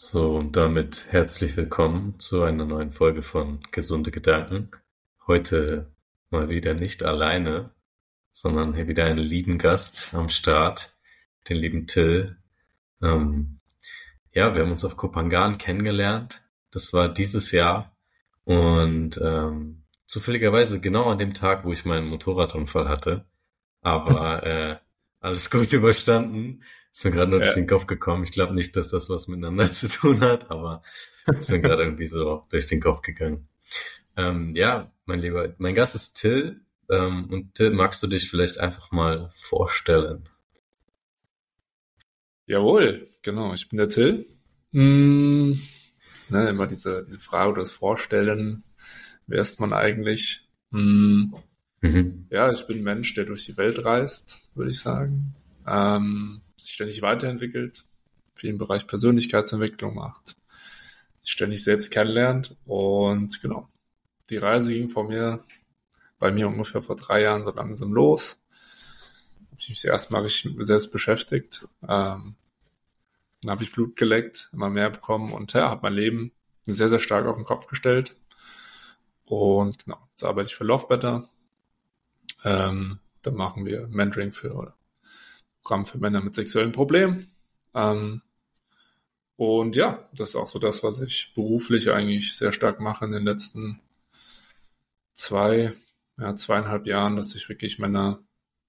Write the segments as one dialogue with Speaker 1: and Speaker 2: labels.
Speaker 1: So, und damit herzlich willkommen zu einer neuen Folge von Gesunde Gedanken. Heute mal wieder nicht alleine, sondern hier wieder einen lieben Gast am Start, den lieben Till. Ähm, ja, wir haben uns auf Kopangan kennengelernt. Das war dieses Jahr und ähm, zufälligerweise genau an dem Tag, wo ich meinen Motorradunfall hatte. Aber äh, alles gut überstanden. Ist mir gerade nur ja. durch den Kopf gekommen. Ich glaube nicht, dass das was miteinander zu tun hat, aber ist mir gerade irgendwie so durch den Kopf gegangen. Ähm, ja, mein Lieber, mein Gast ist Till. Ähm, und Till, magst du dich vielleicht einfach mal vorstellen?
Speaker 2: Jawohl, genau. Ich bin der Till. Hm, ne, immer diese, diese Frage oder das Vorstellen. Wer ist man eigentlich? Hm, mhm. Ja, ich bin ein Mensch, der durch die Welt reist, würde ich sagen. Ähm, sich ständig weiterentwickelt, viel im Bereich Persönlichkeitsentwicklung macht, sich ständig selbst kennenlernt und genau. Die Reise ging vor mir, bei mir ungefähr vor drei Jahren so langsam los. Habe ich mich erstmal richtig mit mir selbst beschäftigt. Ähm, dann habe ich Blut geleckt, immer mehr bekommen und ja, habe mein Leben sehr, sehr stark auf den Kopf gestellt. Und genau, jetzt arbeite ich für Love Better. Ähm, da machen wir Mentoring für oder Programm für Männer mit sexuellen Problemen. Ähm, und ja, das ist auch so das, was ich beruflich eigentlich sehr stark mache in den letzten zwei, ja, zweieinhalb Jahren, dass ich wirklich Männer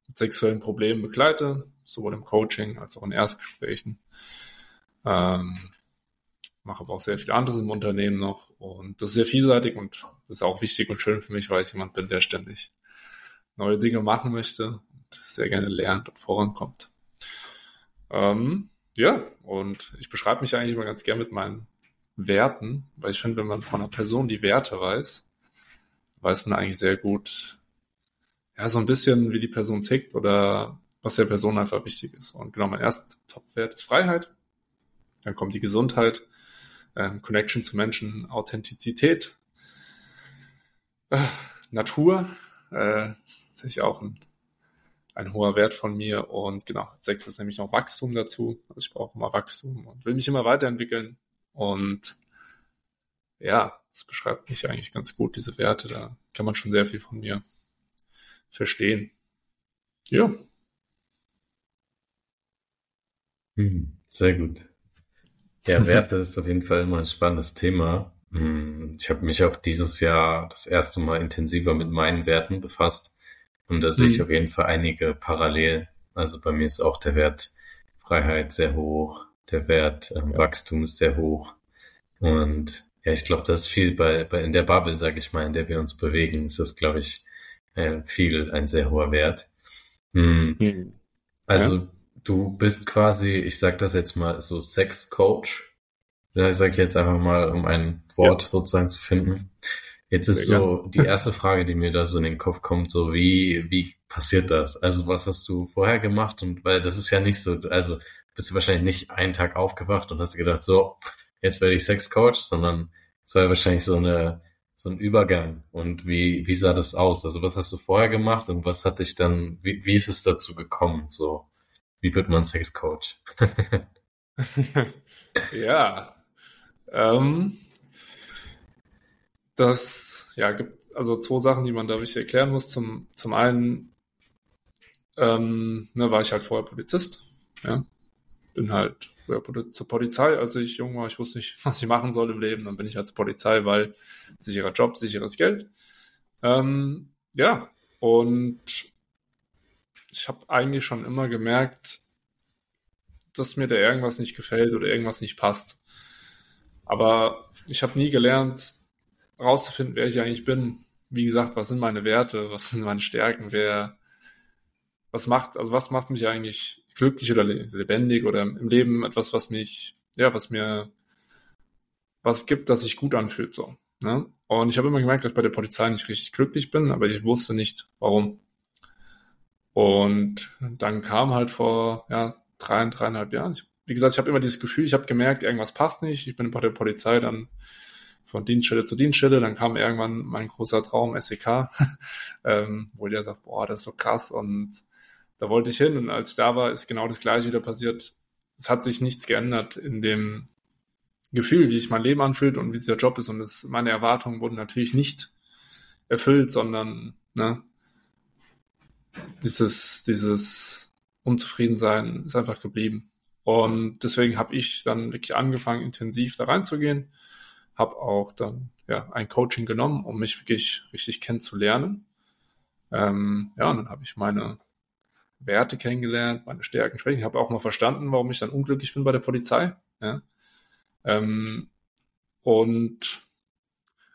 Speaker 2: mit sexuellen Problemen begleite, sowohl im Coaching als auch in Erstgesprächen. Ähm, mache aber auch sehr viel anderes im Unternehmen noch und das ist sehr vielseitig und das ist auch wichtig und schön für mich, weil ich jemand bin, der ständig neue Dinge machen möchte sehr gerne lernt und vorankommt. Ähm, ja, und ich beschreibe mich eigentlich immer ganz gern mit meinen Werten, weil ich finde, wenn man von einer Person die Werte weiß, weiß man eigentlich sehr gut, ja, so ein bisschen, wie die Person tickt oder was der Person einfach wichtig ist. Und genau, mein erster Top-Wert ist Freiheit. Dann kommt die Gesundheit, ähm, Connection zu Menschen, Authentizität, äh, Natur, äh, das ist tatsächlich auch ein ein hoher Wert von mir. Und genau, sechs ist nämlich noch Wachstum dazu. Also ich brauche immer Wachstum und will mich immer weiterentwickeln. Und ja, das beschreibt mich eigentlich ganz gut, diese Werte. Da kann man schon sehr viel von mir verstehen. Ja.
Speaker 1: Hm, sehr gut. Ja, Werte ist auf jeden Fall immer ein spannendes Thema. Hm, ich habe mich auch dieses Jahr das erste Mal intensiver mit meinen Werten befasst. Und da sehe ich mhm. auf jeden Fall einige Parallelen. Also bei mir ist auch der Wert Freiheit sehr hoch, der Wert ähm, Wachstum ist sehr hoch. Und ja, ich glaube, das ist viel bei, bei in der Bubble, sage ich mal, in der wir uns bewegen, ist das, glaube ich, äh, viel ein sehr hoher Wert. Hm. Mhm. Also ja. du bist quasi, ich sag das jetzt mal, so Sex-Coach. Sage ich jetzt einfach mal, um ein Wort ja. sozusagen zu finden. Jetzt ist so die erste Frage, die mir da so in den Kopf kommt, so wie, wie passiert das? Also was hast du vorher gemacht? Und weil das ist ja nicht so, also bist du wahrscheinlich nicht einen Tag aufgewacht und hast gedacht, so, jetzt werde ich Sexcoach, sondern es war ja wahrscheinlich so eine, so ein Übergang. Und wie, wie sah das aus? Also was hast du vorher gemacht und was hat dich dann, wie, wie ist es dazu gekommen? So, wie wird man Sexcoach?
Speaker 2: ja, ähm, das ja, gibt also zwei Sachen, die man da wichtig erklären muss. Zum, zum einen ähm, ne, war ich halt vorher Polizist. Ja. Bin halt früher zur Polizei, als ich jung war. Ich wusste nicht, was ich machen soll im Leben. Dann bin ich halt zur Polizei, weil sicherer Job, sicheres Geld. Ähm, ja, und ich habe eigentlich schon immer gemerkt, dass mir da irgendwas nicht gefällt oder irgendwas nicht passt. Aber ich habe nie gelernt, rauszufinden, wer ich eigentlich bin. Wie gesagt, was sind meine Werte, was sind meine Stärken, wer, was macht, also was macht mich eigentlich glücklich oder lebendig oder im Leben etwas, was mich, ja, was mir was gibt, das sich gut anfühlt, so. Ne? Und ich habe immer gemerkt, dass ich bei der Polizei nicht richtig glücklich bin, aber ich wusste nicht, warum. Und dann kam halt vor ja, drei, dreieinhalb Jahren, ich, wie gesagt, ich habe immer dieses Gefühl, ich habe gemerkt, irgendwas passt nicht. Ich bin bei der Polizei dann von Dienststelle zu Dienststelle. Dann kam irgendwann mein großer Traum SEK, ähm, wo der sagt, boah, das ist so krass und da wollte ich hin und als ich da war, ist genau das gleiche wieder passiert. Es hat sich nichts geändert in dem, Gefühl, wie sich mein Leben anfühlt und wie dieser Job ist. Und es, meine Erwartungen wurden natürlich nicht erfüllt, sondern ne, dieses, dieses Unzufriedensein ist einfach geblieben. Und deswegen habe ich dann wirklich angefangen, intensiv da reinzugehen. Habe auch dann ja ein Coaching genommen, um mich wirklich richtig kennenzulernen. Ähm, ja, und dann habe ich meine Werte kennengelernt, meine Stärken, Schwächen. Ich habe auch mal verstanden, warum ich dann unglücklich bin bei der Polizei. Ja. Ähm, und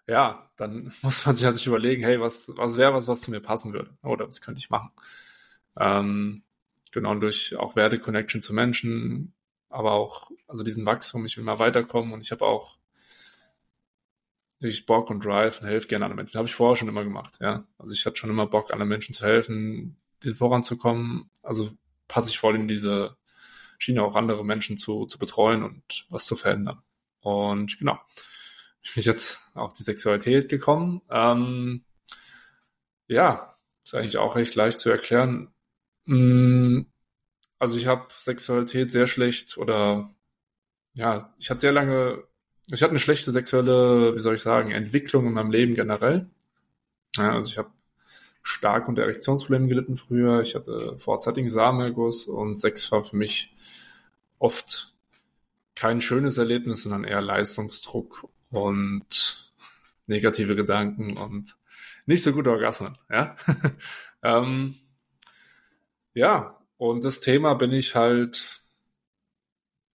Speaker 2: ja, dann muss man sich sich überlegen, hey, was, was wäre was, was zu mir passen würde? Oder was könnte ich machen? Ähm, genau, durch auch Werte-Connection zu Menschen, aber auch, also diesen Wachstum, ich will mal weiterkommen und ich habe auch wirklich Bock und Drive und helfe gerne anderen Menschen. Habe ich vorher schon immer gemacht, ja. Also ich hatte schon immer Bock, anderen Menschen zu helfen, denen voranzukommen. Also passe ich voll in diese Schiene, auch andere Menschen zu, zu betreuen und was zu verändern. Und genau, ich bin jetzt auf die Sexualität gekommen. Ähm, ja, ist eigentlich auch recht leicht zu erklären. Mm, also ich habe Sexualität sehr schlecht oder ja, ich hatte sehr lange, ich hatte eine schlechte sexuelle, wie soll ich sagen, Entwicklung in meinem Leben generell. Ja, also ich habe stark unter Erektionsproblemen gelitten früher. Ich hatte vorzeitigen Samenerguss und Sex war für mich oft kein schönes Erlebnis, sondern eher Leistungsdruck und negative Gedanken und nicht so gute Orgasmen. Ja, ähm, ja und das Thema bin ich halt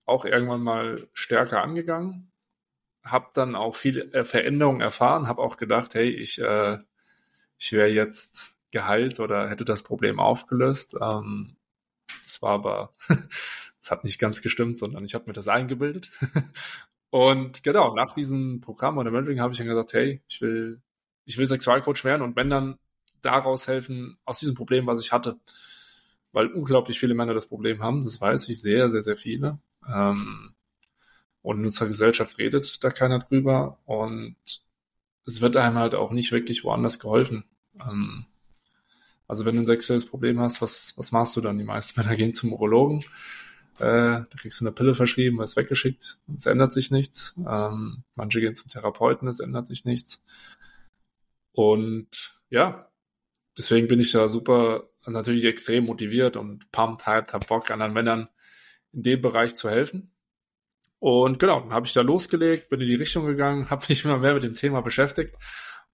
Speaker 2: auch irgendwann mal stärker angegangen, habe dann auch viele Veränderungen erfahren, habe auch gedacht, hey, ich äh, ich wäre jetzt geheilt oder hätte das Problem aufgelöst. Ähm, das war aber, das hat nicht ganz gestimmt, sondern ich habe mir das eingebildet. und genau, nach diesem Programm oder Mentoring habe ich dann gesagt, hey, ich will, ich will Sexualcoach werden und wenn dann daraus helfen, aus diesem Problem, was ich hatte. Weil unglaublich viele Männer das Problem haben, das weiß ich, sehr, sehr, sehr viele. Ähm, und in unserer Gesellschaft redet da keiner drüber. Und es wird einem halt auch nicht wirklich woanders geholfen. Ähm, also wenn du ein sexuelles Problem hast, was, was machst du dann? Die meisten Männer gehen zum Urologen, äh, da kriegst du eine Pille verschrieben, ist weggeschickt, es ändert sich nichts. Ähm, manche gehen zum Therapeuten, es ändert sich nichts. Und ja, deswegen bin ich da super, natürlich extrem motiviert und pumped, halt, hab Bock, anderen Männern in dem Bereich zu helfen. Und genau, dann habe ich da losgelegt, bin in die Richtung gegangen, habe mich immer mehr mit dem Thema beschäftigt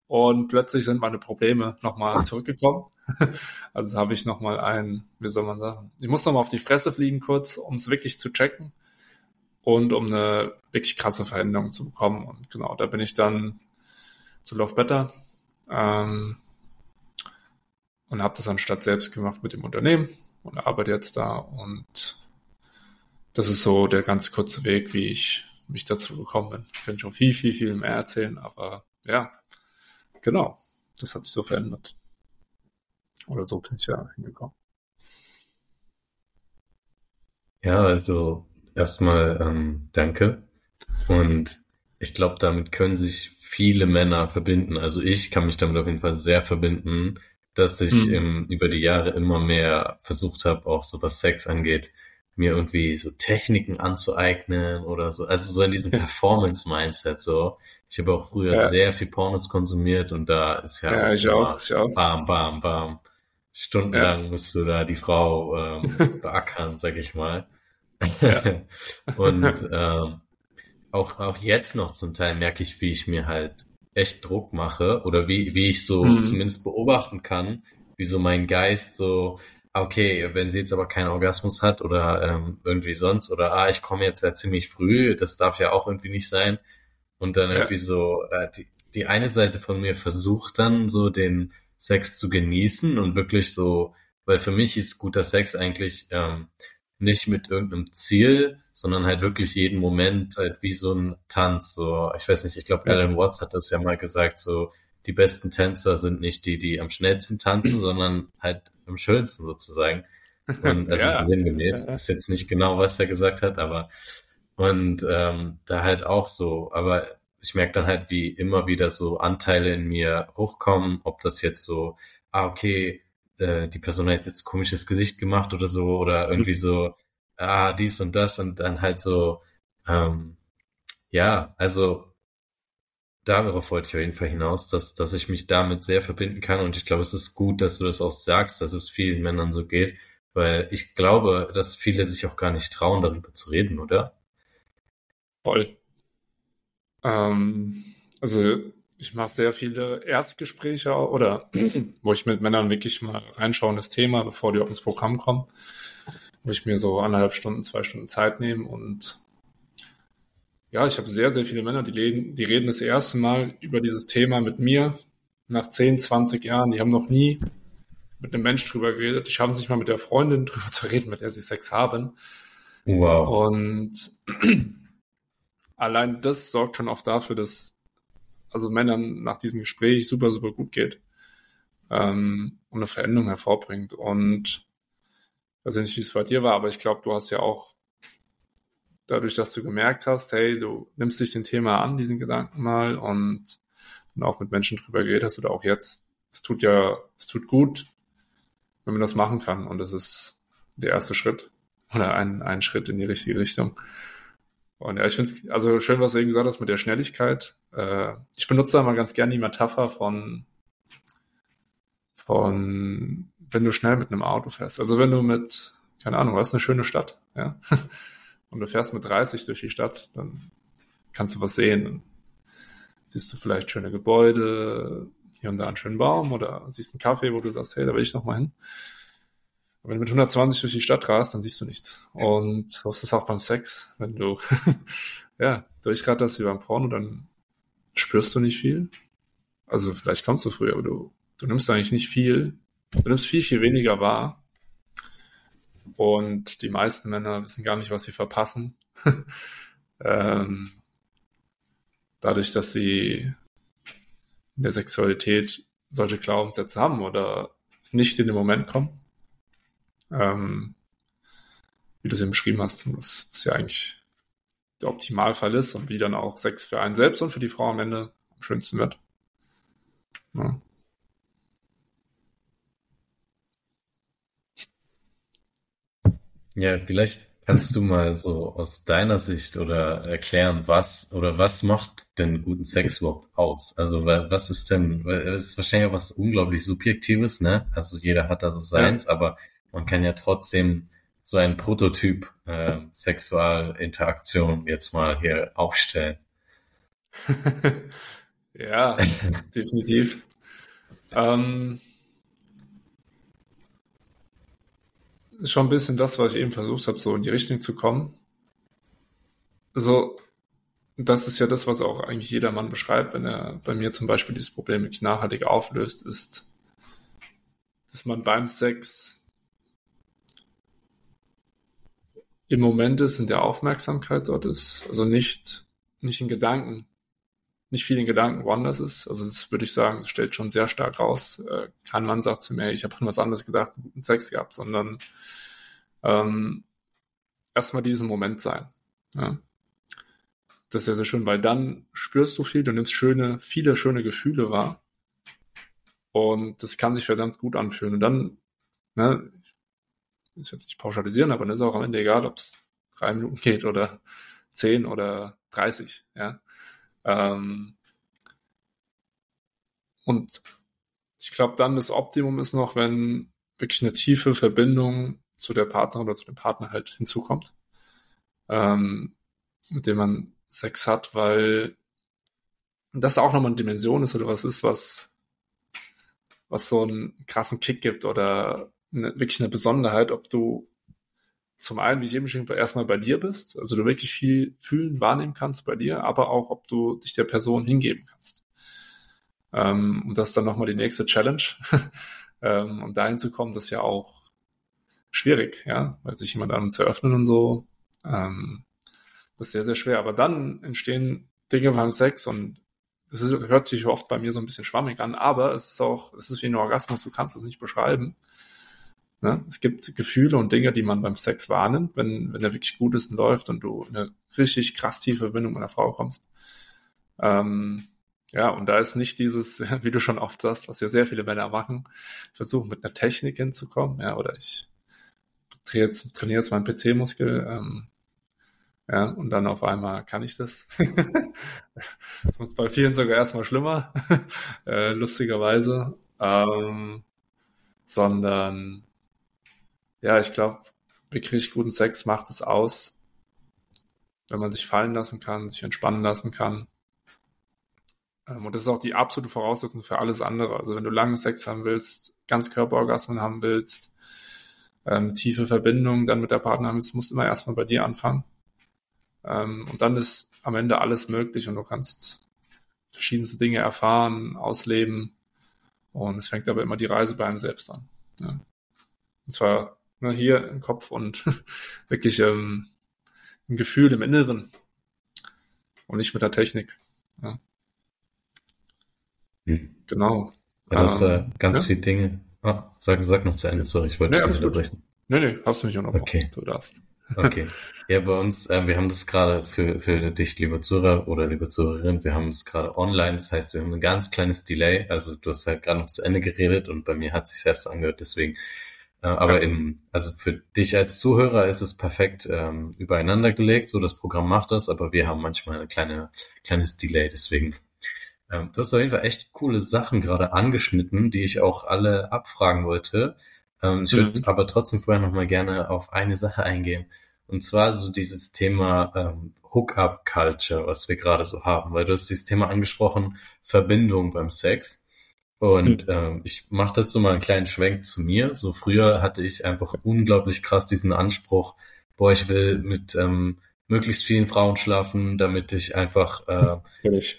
Speaker 2: und plötzlich sind meine Probleme nochmal zurückgekommen. Also habe ich nochmal ein, wie soll man sagen, ich muss nochmal auf die Fresse fliegen kurz, um es wirklich zu checken und um eine wirklich krasse Veränderung zu bekommen. Und genau, da bin ich dann zu Love Better ähm, und habe das anstatt selbst gemacht mit dem Unternehmen und arbeite jetzt da und das ist so der ganz kurze Weg, wie ich mich dazu gekommen bin. Ich kann schon viel, viel, viel mehr erzählen, aber ja, genau, das hat sich so verändert. Oder so bin ich ja hingekommen.
Speaker 1: Ja, also erstmal ähm, danke. Und ich glaube, damit können sich viele Männer verbinden. Also ich kann mich damit auf jeden Fall sehr verbinden, dass ich mhm. ähm, über die Jahre immer mehr versucht habe, auch so was Sex angeht, mir irgendwie so Techniken anzueignen oder so. Also so in diesem Performance-Mindset so. Ich habe auch früher ja. sehr viel Pornos konsumiert und da ist ja,
Speaker 2: ja ich auch, ich auch.
Speaker 1: bam, bam, bam. Stundenlang ja. musst du da die Frau ähm, beackern, sag ich mal. Und ähm, auch, auch jetzt noch zum Teil merke ich, wie ich mir halt echt Druck mache oder wie, wie ich so mhm. zumindest beobachten kann, wie so mein Geist so okay, wenn sie jetzt aber keinen Orgasmus hat oder ähm, irgendwie sonst oder ah, ich komme jetzt ja ziemlich früh, das darf ja auch irgendwie nicht sein. Und dann ja. irgendwie so, äh, die, die eine Seite von mir versucht dann so den Sex zu genießen und wirklich so, weil für mich ist guter Sex eigentlich ähm, nicht mit irgendeinem Ziel, sondern halt wirklich jeden Moment halt wie so ein Tanz. So, ich weiß nicht, ich glaube, Alan Watts hat das ja mal gesagt, so die besten Tänzer sind nicht die, die am schnellsten tanzen, sondern halt am schönsten sozusagen. Und es ja. ist sinngemäß. Ist jetzt nicht genau, was er gesagt hat, aber und ähm, da halt auch so, aber ich merke dann halt, wie immer wieder so Anteile in mir hochkommen, ob das jetzt so, ah, okay, äh, die Person hat jetzt komisches Gesicht gemacht oder so, oder irgendwie so, ah, dies und das und dann halt so, ähm, Ja, also darauf wollte ich auf jeden Fall hinaus, dass, dass ich mich damit sehr verbinden kann und ich glaube, es ist gut, dass du das auch sagst, dass es vielen Männern so geht, weil ich glaube, dass viele sich auch gar nicht trauen, darüber zu reden, oder?
Speaker 2: Voll. Ähm, also ich mache sehr viele Erstgespräche oder wo ich mit Männern wirklich mal reinschaue in das Thema, bevor die auch ins Programm kommen, wo ich mir so anderthalb Stunden, zwei Stunden Zeit nehme und ja, ich habe sehr, sehr viele Männer, die reden, die reden das erste Mal über dieses Thema mit mir nach 10, 20 Jahren. Die haben noch nie mit einem Mensch drüber geredet. Die schaffen sich mal mit der Freundin drüber zu reden, mit der sie Sex haben. Wow. Und allein das sorgt schon oft dafür, dass also Männern nach diesem Gespräch super, super gut geht ähm, und eine Veränderung hervorbringt. Und ich weiß nicht, wie es bei dir war, aber ich glaube, du hast ja auch dadurch, dass du gemerkt hast, hey, du nimmst dich dem Thema an, diesen Gedanken mal und dann auch mit Menschen drüber geredet hast oder auch jetzt, es tut ja, es tut gut, wenn man das machen kann und das ist der erste Schritt oder ein, ein Schritt in die richtige Richtung. Und ja, ich finde es also schön, was du eben gesagt hast mit der Schnelligkeit. Äh, ich benutze da mal ganz gerne die Metapher von, von, wenn du schnell mit einem Auto fährst. Also wenn du mit, keine Ahnung, was eine schöne Stadt, ja? Und du fährst mit 30 durch die Stadt, dann kannst du was sehen. Dann siehst du vielleicht schöne Gebäude, hier und da einen schönen Baum oder siehst einen Kaffee, wo du sagst, hey, da will ich noch mal hin. Aber wenn du mit 120 durch die Stadt rast, dann siehst du nichts. Und so ist es auch beim Sex. Wenn du ja, durchratterst wie beim Porno, dann spürst du nicht viel. Also vielleicht kommst du früher, aber du, du nimmst eigentlich nicht viel. Du nimmst viel, viel weniger wahr. Und die meisten Männer wissen gar nicht, was sie verpassen. ähm, dadurch, dass sie in der Sexualität solche Glaubenssätze haben oder nicht in den Moment kommen ähm, wie du es eben beschrieben hast, was, was ja eigentlich der Optimalfall ist und wie dann auch Sex für einen selbst und für die Frau am Ende am schönsten wird. Ja.
Speaker 1: Ja, vielleicht kannst du mal so aus deiner Sicht oder erklären, was oder was macht denn guten Sex überhaupt aus? Also was ist denn, es ist wahrscheinlich auch was unglaublich Subjektives, ne? Also jeder hat da so seins, ja. aber man kann ja trotzdem so ein Prototyp äh, Sexualinteraktion jetzt mal hier aufstellen.
Speaker 2: ja, definitiv. Ähm, ist schon ein bisschen das, was ich eben versucht habe, so in die Richtung zu kommen. So, das ist ja das, was auch eigentlich jeder Mann beschreibt, wenn er bei mir zum Beispiel dieses Problem wirklich nachhaltig auflöst, ist, dass man beim Sex im Moment ist, in der Aufmerksamkeit dort ist. Also nicht, nicht in Gedanken, nicht viel in Gedanken woanders ist. Also das würde ich sagen, das stellt schon sehr stark raus. Äh, kein Mann sagt zu mir, ich habe an was anderes gedacht, guten Sex gehabt, sondern ähm, erstmal diesen Moment sein. Ja. Das ist sehr, sehr schön, weil dann spürst du viel, du nimmst schöne, viele schöne Gefühle wahr. Und das kann sich verdammt gut anfühlen. Und dann, ne, ist jetzt nicht pauschalisieren, aber dann ist auch am Ende egal, ob es drei Minuten geht oder zehn oder dreißig, ja. Ähm, und ich glaube, dann das Optimum ist noch, wenn wirklich eine tiefe Verbindung zu der Partnerin oder zu dem Partner halt hinzukommt, ähm, mit dem man Sex hat, weil das auch nochmal eine Dimension ist oder was ist, was, was so einen krassen Kick gibt oder eine, wirklich eine Besonderheit, ob du zum einen, wie ich eben schon erstmal bei dir bist, also du wirklich viel fühlen, wahrnehmen kannst bei dir, aber auch, ob du dich der Person hingeben kannst. Ähm, und das ist dann nochmal die nächste Challenge. ähm, um dahin zu kommen, das ist ja auch schwierig, ja, weil sich jemand an zu öffnen und so, ähm, das ist sehr, sehr schwer. Aber dann entstehen Dinge beim Sex und das hört sich oft bei mir so ein bisschen schwammig an, aber es ist auch, es ist wie ein Orgasmus, du kannst es nicht beschreiben. Ne? Es gibt Gefühle und Dinge, die man beim Sex wahrnimmt, wenn, wenn der wirklich gut ist und läuft und du eine richtig krass tiefe Verbindung mit einer Frau kommst. Ähm, ja, und da ist nicht dieses, wie du schon oft sagst, was ja sehr viele Männer machen, versuchen mit einer Technik hinzukommen, ja, oder ich trainiere jetzt, trainiere jetzt meinen PC-Muskel. Ähm, Ja, und dann auf einmal kann ich das. das wird bei vielen sogar erstmal schlimmer, äh, lustigerweise. Ähm, sondern ja, ich glaube, wirklich guten Sex macht es aus, wenn man sich fallen lassen kann, sich entspannen lassen kann. Ähm, und das ist auch die absolute Voraussetzung für alles andere. Also wenn du lange Sex haben willst, ganz Körperorgasmen haben willst, ähm, tiefe Verbindung dann mit der Partner haben willst, musst du immer erstmal bei dir anfangen. Ähm, und dann ist am Ende alles möglich und du kannst verschiedenste Dinge erfahren, ausleben. Und es fängt aber immer die Reise bei einem selbst an. Ja. Und zwar ne, hier im Kopf und wirklich ähm, ein Gefühl im Inneren und nicht mit der Technik. Ja.
Speaker 1: Hm.
Speaker 2: Genau.
Speaker 1: Ja, das ähm, äh, ganz ja? viele Dinge. Ah, sag, sag noch zu Ende, sorry, ich wollte nee, dich unterbrechen.
Speaker 2: Nee, nee, hast du mich unterbrochen.
Speaker 1: Okay.
Speaker 2: Du darfst.
Speaker 1: Okay. Ja, bei uns, äh, wir haben das gerade für, für dich, lieber Zuhörer oder liebe Zuhörerin, wir haben es gerade online, das heißt, wir haben ein ganz kleines Delay. Also du hast halt gerade noch zu Ende geredet und bei mir hat es sich erst angehört, deswegen. Äh, aber im, also für dich als Zuhörer ist es perfekt ähm, übereinander gelegt, so das Programm macht das, aber wir haben manchmal ein kleine, kleines Delay, deswegen. Ähm, du hast auf jeden Fall echt coole Sachen gerade angeschnitten, die ich auch alle abfragen wollte. Ähm, ich würde mhm. aber trotzdem vorher nochmal gerne auf eine Sache eingehen. Und zwar so dieses Thema ähm, Hookup-Culture, was wir gerade so haben. Weil du hast dieses Thema angesprochen, Verbindung beim Sex. Und mhm. ähm, ich mache dazu mal einen kleinen Schwenk zu mir. So früher hatte ich einfach unglaublich krass diesen Anspruch, boah, ich will mit ähm, möglichst vielen Frauen schlafen, damit ich einfach, äh,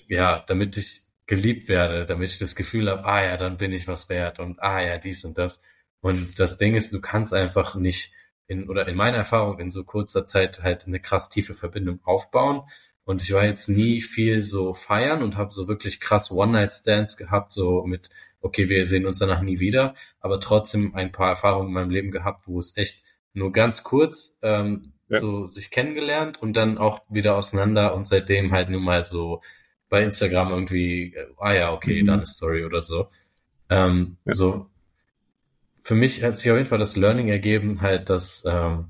Speaker 1: ja, damit ich geliebt werde, damit ich das Gefühl habe, ah ja, dann bin ich was wert und ah ja, dies und das. Und das Ding ist, du kannst einfach nicht in, oder in meiner Erfahrung in so kurzer Zeit halt eine krass tiefe Verbindung aufbauen. Und ich war jetzt nie viel so feiern und habe so wirklich krass One-Night-Stands gehabt, so mit, okay, wir sehen uns danach nie wieder, aber trotzdem ein paar Erfahrungen in meinem Leben gehabt, wo es echt nur ganz kurz ähm, ja. so sich kennengelernt und dann auch wieder auseinander und seitdem halt nur mal so bei Instagram irgendwie, äh, ah ja, okay, mhm. dann eine Story oder so. Ähm, ja. So für mich hat sich auf jeden Fall das Learning ergeben, halt, dass ähm,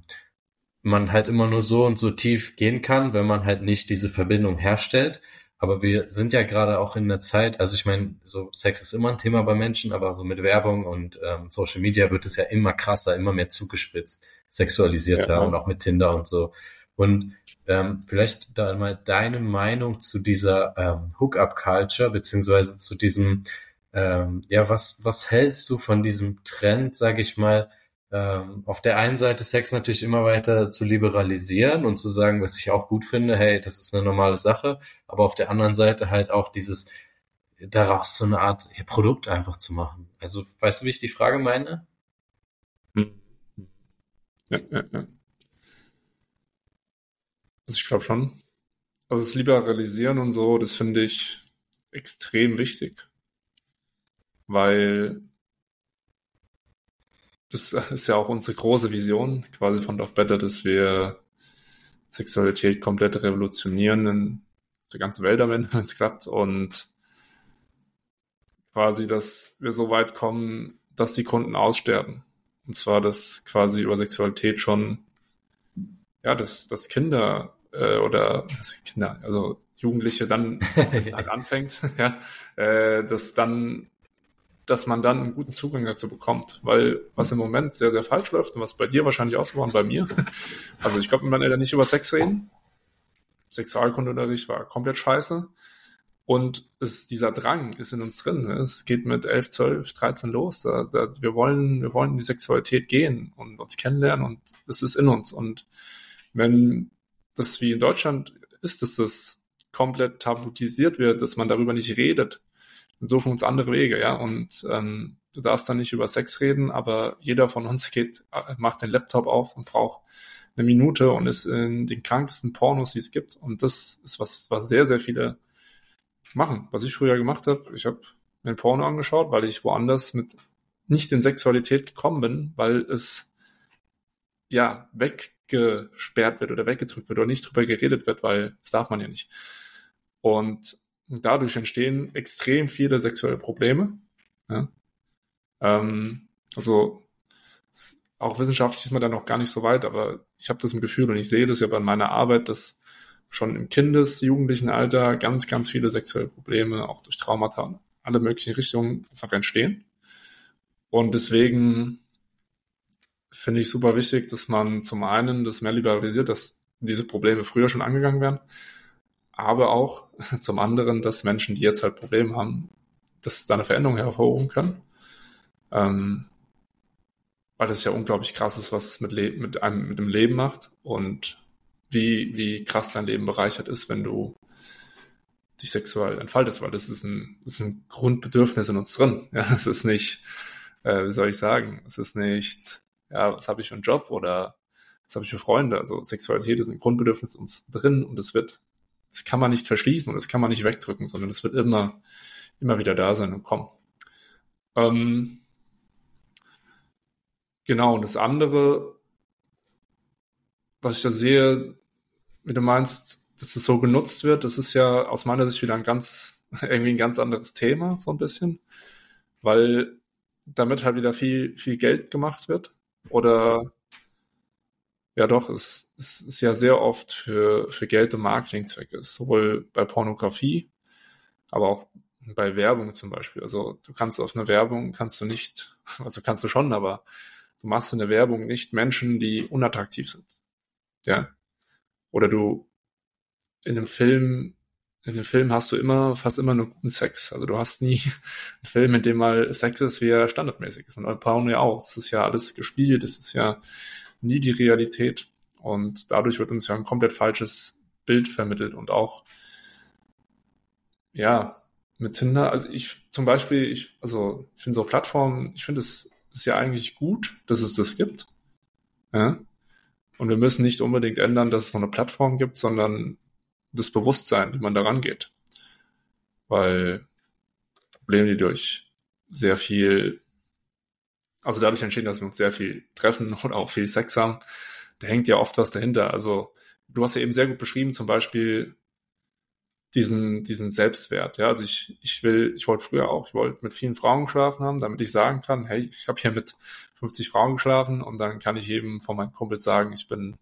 Speaker 1: man halt immer nur so und so tief gehen kann, wenn man halt nicht diese Verbindung herstellt. Aber wir sind ja gerade auch in der Zeit, also ich meine, so Sex ist immer ein Thema bei Menschen, aber so mit Werbung und ähm, Social Media wird es ja immer krasser, immer mehr zugespitzt, sexualisierter ja. und auch mit Tinder und so. Und ähm, vielleicht da mal deine Meinung zu dieser ähm, Hookup-Culture, beziehungsweise zu diesem ähm, ja, was, was hältst du von diesem Trend, sage ich mal, ähm, auf der einen Seite Sex natürlich immer weiter zu liberalisieren und zu sagen, was ich auch gut finde, hey, das ist eine normale Sache, aber auf der anderen Seite halt auch dieses daraus so eine Art ja, Produkt einfach zu machen. Also, weißt du, wie ich die Frage meine? Hm.
Speaker 2: Ja, ja, ja. Also ich glaube schon. Also das Liberalisieren und so, das finde ich extrem wichtig weil das ist ja auch unsere große Vision quasi von Love Better, dass wir Sexualität komplett revolutionieren in der ganzen Welt am Ende, wenn es klappt und quasi, dass wir so weit kommen, dass die Kunden aussterben. Und zwar, dass quasi über Sexualität schon, ja, dass, dass Kinder äh, oder also Kinder, also Jugendliche dann, wenn es halt anfängt, ja, äh, dass dann dass man dann einen guten Zugang dazu bekommt. Weil was im Moment sehr, sehr falsch läuft und was bei dir wahrscheinlich auch so war und bei mir. Also ich glaube, man Eltern nicht über Sex reden. Sexualkundeunterricht war komplett scheiße. Und es, dieser Drang ist in uns drin. Ne? Es geht mit 11, 12, 13 los. Da, da, wir, wollen, wir wollen in die Sexualität gehen und uns kennenlernen und es ist in uns. Und wenn das wie in Deutschland ist, dass das komplett tabutisiert wird, dass man darüber nicht redet, suchen uns andere Wege, ja. Und ähm, du darfst dann nicht über Sex reden, aber jeder von uns geht, äh, macht den Laptop auf und braucht eine Minute und ist in den krankesten Pornos, die es gibt. Und das ist was, was sehr, sehr viele machen. Was ich früher gemacht habe, ich habe mir ein Porno angeschaut, weil ich woanders mit nicht in Sexualität gekommen bin, weil es ja weggesperrt wird oder weggedrückt wird oder nicht drüber geredet wird, weil das darf man ja nicht. Und und dadurch entstehen extrem viele sexuelle Probleme. Ja? Ähm, also auch wissenschaftlich ist man da noch gar nicht so weit, aber ich habe das im Gefühl und ich sehe das ja bei meiner Arbeit, dass schon im Kindes-, jugendlichen Alter ganz, ganz viele sexuelle Probleme, auch durch Traumata, alle möglichen Richtungen einfach entstehen. Und deswegen finde ich super wichtig, dass man zum einen das mehr liberalisiert, dass diese Probleme früher schon angegangen werden, aber auch zum anderen, dass Menschen, die jetzt halt Probleme haben, dass da eine Veränderung hervorrufen können. Ähm, weil das ja unglaublich krass ist, was es mit, Le mit einem mit dem Leben macht und wie, wie krass dein Leben bereichert ist, wenn du dich sexuell entfaltest, weil das ist ein, das ist ein Grundbedürfnis in uns drin. Ja, es ist nicht, äh, wie soll ich sagen, es ist nicht, ja, was habe ich für einen Job oder was habe ich für Freunde? Also Sexualität ist ein Grundbedürfnis in uns drin und es wird, das kann man nicht verschließen und das kann man nicht wegdrücken, sondern es wird immer, immer wieder da sein und kommen. Ähm, genau, und das andere, was ich da sehe, wie du meinst, dass es so genutzt wird, das ist ja aus meiner Sicht wieder ein ganz, irgendwie ein ganz anderes Thema, so ein bisschen, weil damit halt wieder viel, viel Geld gemacht wird oder ja doch, es, es ist ja sehr oft für, für Geld und Marketingzwecke, sowohl bei Pornografie, aber auch bei Werbung zum Beispiel. Also du kannst auf eine Werbung, kannst du nicht, also kannst du schon, aber du machst in der Werbung nicht Menschen, die unattraktiv sind. Ja. Oder du in einem Film, in einem Film hast du immer, fast immer nur guten Sex. Also du hast nie einen Film, in dem mal Sex ist, wie er standardmäßig ist. Und Porno ja auch. Das ist ja alles gespielt. Das ist ja nie die Realität. Und dadurch wird uns ja ein komplett falsches Bild vermittelt und auch, ja, mit Tinder, also ich zum Beispiel, ich, also ich finde so Plattformen, ich finde es ist ja eigentlich gut, dass es das gibt. Ja? Und wir müssen nicht unbedingt ändern, dass es so eine Plattform gibt, sondern das Bewusstsein, wie man daran geht. Weil Probleme, die durch sehr viel, also dadurch entstehen, dass wir uns sehr viel treffen oder auch viel Sex haben, da hängt ja oft was dahinter. Also du hast ja eben sehr gut beschrieben, zum Beispiel diesen, diesen Selbstwert. Ja, also ich, ich will, ich wollte früher auch, ich wollte mit vielen Frauen geschlafen haben, damit ich sagen kann, hey, ich habe hier mit 50 Frauen geschlafen und dann kann ich jedem von meinen Kumpels sagen, ich bin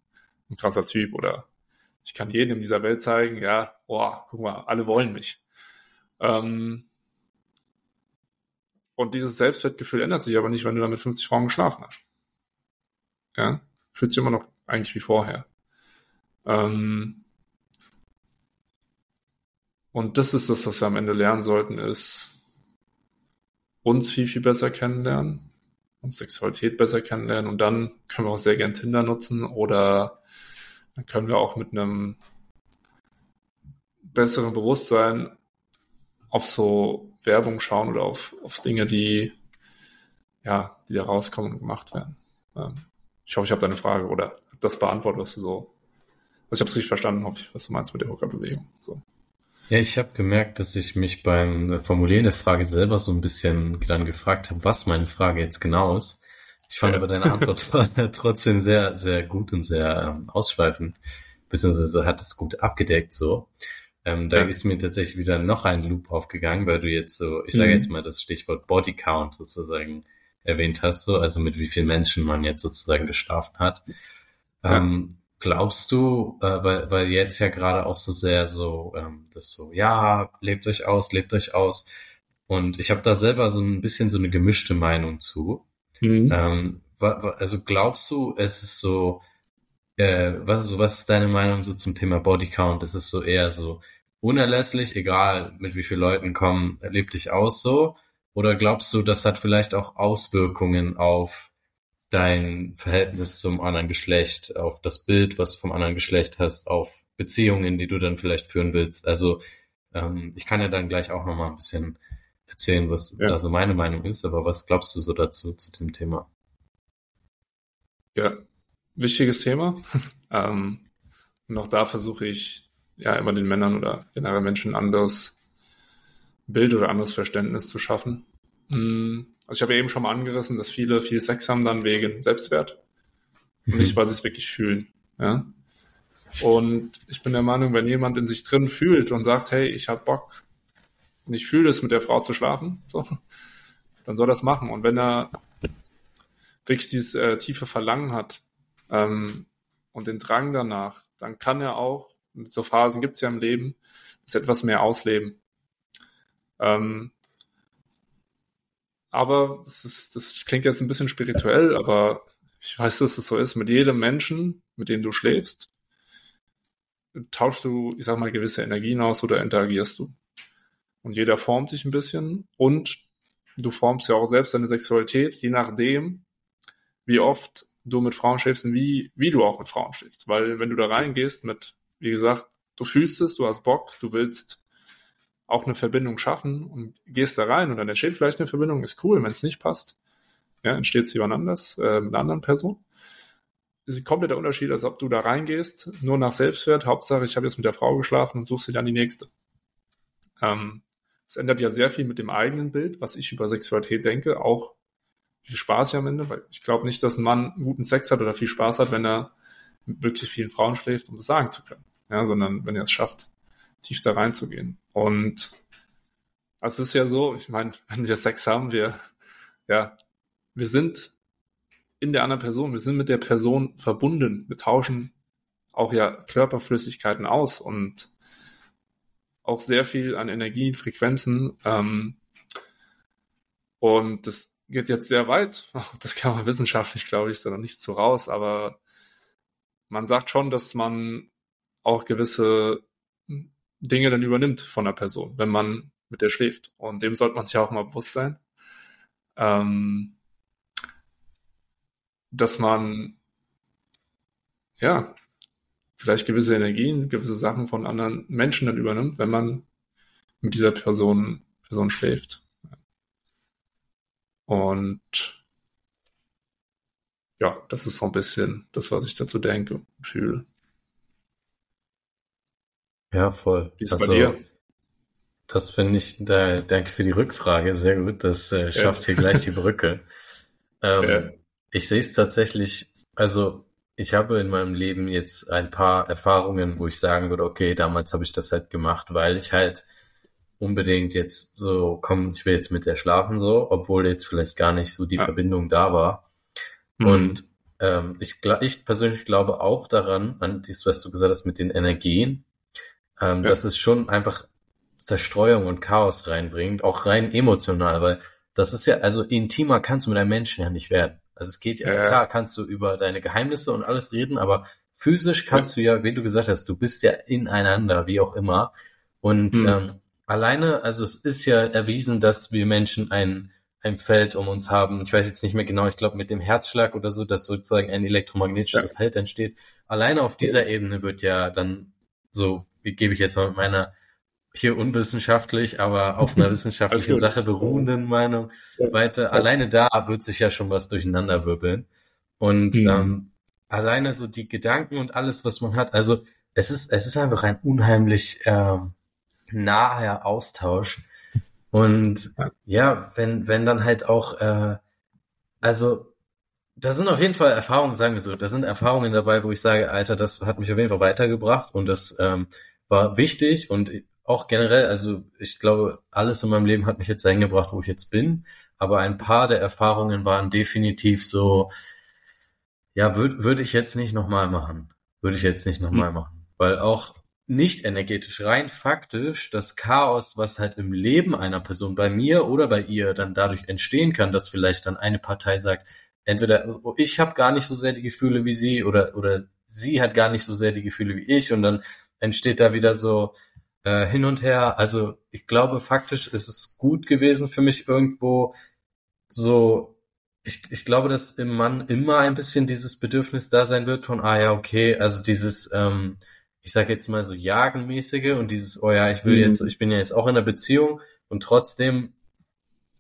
Speaker 2: ein krasser Typ oder ich kann jedem in dieser Welt zeigen, ja, boah, guck mal, alle wollen mich. Ähm, und dieses Selbstwertgefühl ändert sich aber nicht, wenn du dann mit 50 Frauen geschlafen hast. Ja, fühlt sich immer noch eigentlich wie vorher. Ähm, und das ist das, was wir am Ende lernen sollten, ist uns viel, viel besser kennenlernen, uns Sexualität besser kennenlernen und dann können wir auch sehr gern Tinder nutzen oder dann können wir auch mit einem besseren Bewusstsein auf so Werbung schauen oder auf, auf Dinge, die, ja, die da rauskommen und gemacht werden. Ähm, ich hoffe, ich habe deine Frage oder das beantwortet, was du so, also ich habe es richtig verstanden, hoffe ich, was du meinst mit der Hooker-Bewegung. So.
Speaker 1: Ja, ich habe gemerkt, dass ich mich beim Formulieren der Frage selber so ein bisschen dann gefragt habe, was meine Frage jetzt genau ist. Ich fand ja. aber deine Antwort trotzdem sehr, sehr gut und sehr ähm, ausschweifend, beziehungsweise hat es gut abgedeckt so. Ähm, da ja. ist mir tatsächlich wieder noch ein Loop aufgegangen, weil du jetzt so, ich sage mhm. jetzt mal das Stichwort Body Count sozusagen erwähnt hast, so, also mit wie vielen Menschen man jetzt sozusagen geschlafen hat. Ja. Ähm, Glaubst du, äh, weil, weil jetzt ja gerade auch so sehr so, ähm, das so, ja, lebt euch aus, lebt euch aus. Und ich habe da selber so ein bisschen so eine gemischte Meinung zu. Mhm. Ähm, also glaubst du, es ist so, äh, was, so, was ist deine Meinung so zum Thema Bodycount? Ist es so eher so unerlässlich, egal mit wie vielen Leuten kommen, lebt dich aus so? Oder glaubst du, das hat vielleicht auch Auswirkungen auf dein Verhältnis zum anderen Geschlecht, auf das Bild, was du vom anderen Geschlecht hast, auf Beziehungen, die du dann vielleicht führen willst. Also ähm, ich kann ja dann gleich auch nochmal ein bisschen erzählen, was ja. da so meine Meinung ist, aber was glaubst du so dazu, zu diesem Thema?
Speaker 2: Ja, wichtiges Thema. ähm, und auch da versuche ich ja immer den Männern oder generell Menschen ein anderes Bild oder anderes Verständnis zu schaffen. Mm, also ich habe eben schon mal angerissen, dass viele viel Sex haben dann wegen Selbstwert und nicht, mhm. weil sie es wirklich fühlen. Ja? Und ich bin der Meinung, wenn jemand in sich drin fühlt und sagt, hey, ich habe Bock und ich fühle es, mit der Frau zu schlafen, so, dann soll er das machen. Und wenn er wirklich dieses äh, tiefe Verlangen hat, ähm, und den Drang danach, dann kann er auch, so Phasen gibt es ja im Leben, das etwas mehr ausleben. Ähm, aber das, ist, das klingt jetzt ein bisschen spirituell, aber ich weiß, dass es so ist. Mit jedem Menschen, mit dem du schläfst, tauschst du, ich sag mal, gewisse Energien aus oder interagierst du. Und jeder formt dich ein bisschen und du formst ja auch selbst deine Sexualität, je nachdem, wie oft du mit Frauen schläfst und wie, wie du auch mit Frauen schläfst. Weil wenn du da reingehst mit, wie gesagt, du fühlst es, du hast Bock, du willst auch eine Verbindung schaffen und gehst da rein und dann entsteht vielleicht eine Verbindung, ist cool, wenn es nicht passt, ja, entsteht sie jemand anders, äh, mit einer anderen Person. Ist komplett der Unterschied, als ob du da reingehst, nur nach Selbstwert, Hauptsache ich habe jetzt mit der Frau geschlafen und suchst sie dann die nächste. Ähm, es ändert ja sehr viel mit dem eigenen Bild, was ich über Sexualität denke, auch viel Spaß ja am Ende, weil ich glaube nicht, dass ein Mann guten Sex hat oder viel Spaß hat, wenn er mit möglichst vielen Frauen schläft, um das sagen zu können, ja, sondern wenn er es schafft, tief da reinzugehen. Und es ist ja so, ich meine, wenn wir Sex haben, wir, ja, wir sind in der anderen Person, wir sind mit der Person verbunden, wir tauschen auch ja Körperflüssigkeiten aus und auch sehr viel an Energien, Frequenzen. Ähm, und das geht jetzt sehr weit. Das kann man wissenschaftlich, glaube ich, da noch nicht so raus, aber man sagt schon, dass man auch gewisse Dinge dann übernimmt von der Person, wenn man mit der schläft. Und dem sollte man sich auch mal bewusst sein. Ähm, dass man ja vielleicht gewisse Energien, gewisse Sachen von anderen Menschen dann übernimmt, wenn man mit dieser Person, Person schläft. Und ja, das ist so ein bisschen das, was ich dazu denke und fühle.
Speaker 1: Ja, voll.
Speaker 2: Wie ist also, bei dir?
Speaker 1: Das finde ich, da, danke für die Rückfrage, sehr gut. Das äh, schafft ja. hier gleich die Brücke. ähm, ja. Ich sehe es tatsächlich, also ich habe in meinem Leben jetzt ein paar Erfahrungen, wo ich sagen würde, okay, damals habe ich das halt gemacht, weil ich halt unbedingt jetzt so, komm, ich will jetzt mit der schlafen so, obwohl jetzt vielleicht gar nicht so die ja. Verbindung da war. Mhm. Und ähm, ich, ich persönlich glaube auch daran, an dies, was du gesagt hast mit den Energien, ähm, ja. dass es schon einfach Zerstreuung und Chaos reinbringt, auch rein emotional, weil das ist ja, also intimer kannst du mit einem Menschen ja nicht werden. Also es geht ja, ja, klar, kannst du über deine Geheimnisse und alles reden, aber physisch kannst ja. du ja, wie du gesagt hast, du bist ja ineinander, wie auch immer. Und hm. ähm, alleine, also es ist ja erwiesen, dass wir Menschen ein, ein Feld um uns haben. Ich weiß jetzt nicht mehr genau, ich glaube mit dem Herzschlag oder so, dass sozusagen ein elektromagnetisches ja. Feld entsteht. Alleine auf dieser Ebene wird ja dann so, gebe ich jetzt mal mit meiner hier unwissenschaftlich, aber auf einer wissenschaftlichen Sache beruhenden Meinung ja. weiter. Alleine da wird sich ja schon was durcheinander wirbeln. Und mhm. ähm, alleine so die Gedanken und alles, was man hat, also es ist, es ist einfach ein unheimlich äh, naher Austausch. Und ja, wenn, wenn dann halt auch, äh, also da sind auf jeden Fall Erfahrungen, sagen wir so, da sind Erfahrungen dabei, wo ich sage, Alter, das hat mich auf jeden Fall weitergebracht und das ähm, war wichtig und auch generell, also ich glaube, alles in meinem Leben hat mich jetzt dahin gebracht, wo ich jetzt bin. Aber ein paar der Erfahrungen waren definitiv so, ja, würde würd ich jetzt nicht nochmal machen. Würde ich jetzt nicht nochmal mhm. machen. Weil auch nicht energetisch, rein faktisch, das Chaos, was halt im Leben einer Person, bei mir oder bei ihr, dann dadurch entstehen kann, dass vielleicht dann eine Partei sagt, entweder oh, ich habe gar nicht so sehr die Gefühle wie sie oder, oder sie hat gar nicht so sehr die Gefühle wie ich und dann entsteht da wieder so, äh, hin und her. Also ich glaube, faktisch ist es gut gewesen für mich irgendwo so. Ich, ich glaube, dass im Mann immer ein bisschen dieses Bedürfnis da sein wird von, ah ja, okay, also dieses, ähm, ich sage jetzt mal so jagenmäßige und dieses, oh ja, ich will mhm. jetzt, ich bin ja jetzt auch in einer Beziehung und trotzdem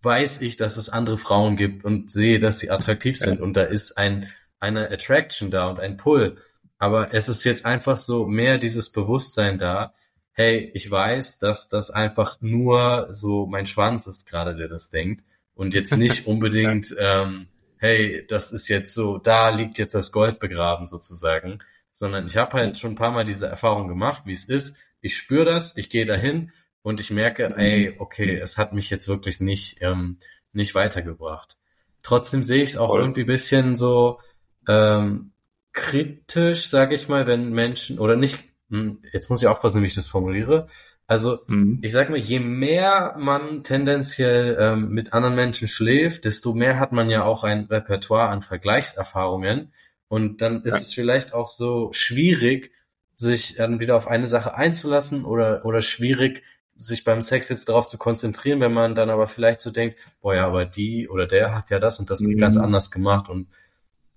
Speaker 1: weiß ich, dass es andere Frauen gibt und sehe, dass sie attraktiv sind und da ist ein eine Attraction da und ein Pull. Aber es ist jetzt einfach so mehr dieses Bewusstsein da, hey, ich weiß, dass das einfach nur so mein Schwanz ist gerade, der das denkt und jetzt nicht unbedingt, ähm, hey, das ist jetzt so, da liegt jetzt das Gold begraben sozusagen, sondern ich habe halt schon ein paar Mal diese Erfahrung gemacht, wie es ist. Ich spüre das, ich gehe dahin und ich merke, mhm. ey, okay, es hat mich jetzt wirklich nicht ähm, nicht weitergebracht. Trotzdem sehe ich es auch Voll. irgendwie bisschen so, ähm, kritisch, sage ich mal, wenn Menschen oder nicht. Hm, jetzt muss ich aufpassen, wie ich das formuliere. Also mhm. ich sag mal, je mehr man tendenziell ähm, mit anderen Menschen schläft, desto mehr hat man ja auch ein Repertoire an Vergleichserfahrungen. Und dann ist ja. es vielleicht auch so schwierig, sich dann wieder auf eine Sache einzulassen oder, oder schwierig, sich beim Sex jetzt darauf zu konzentrieren, wenn man dann aber vielleicht so denkt, boah ja, aber die oder der hat ja das und das mhm. ganz anders gemacht und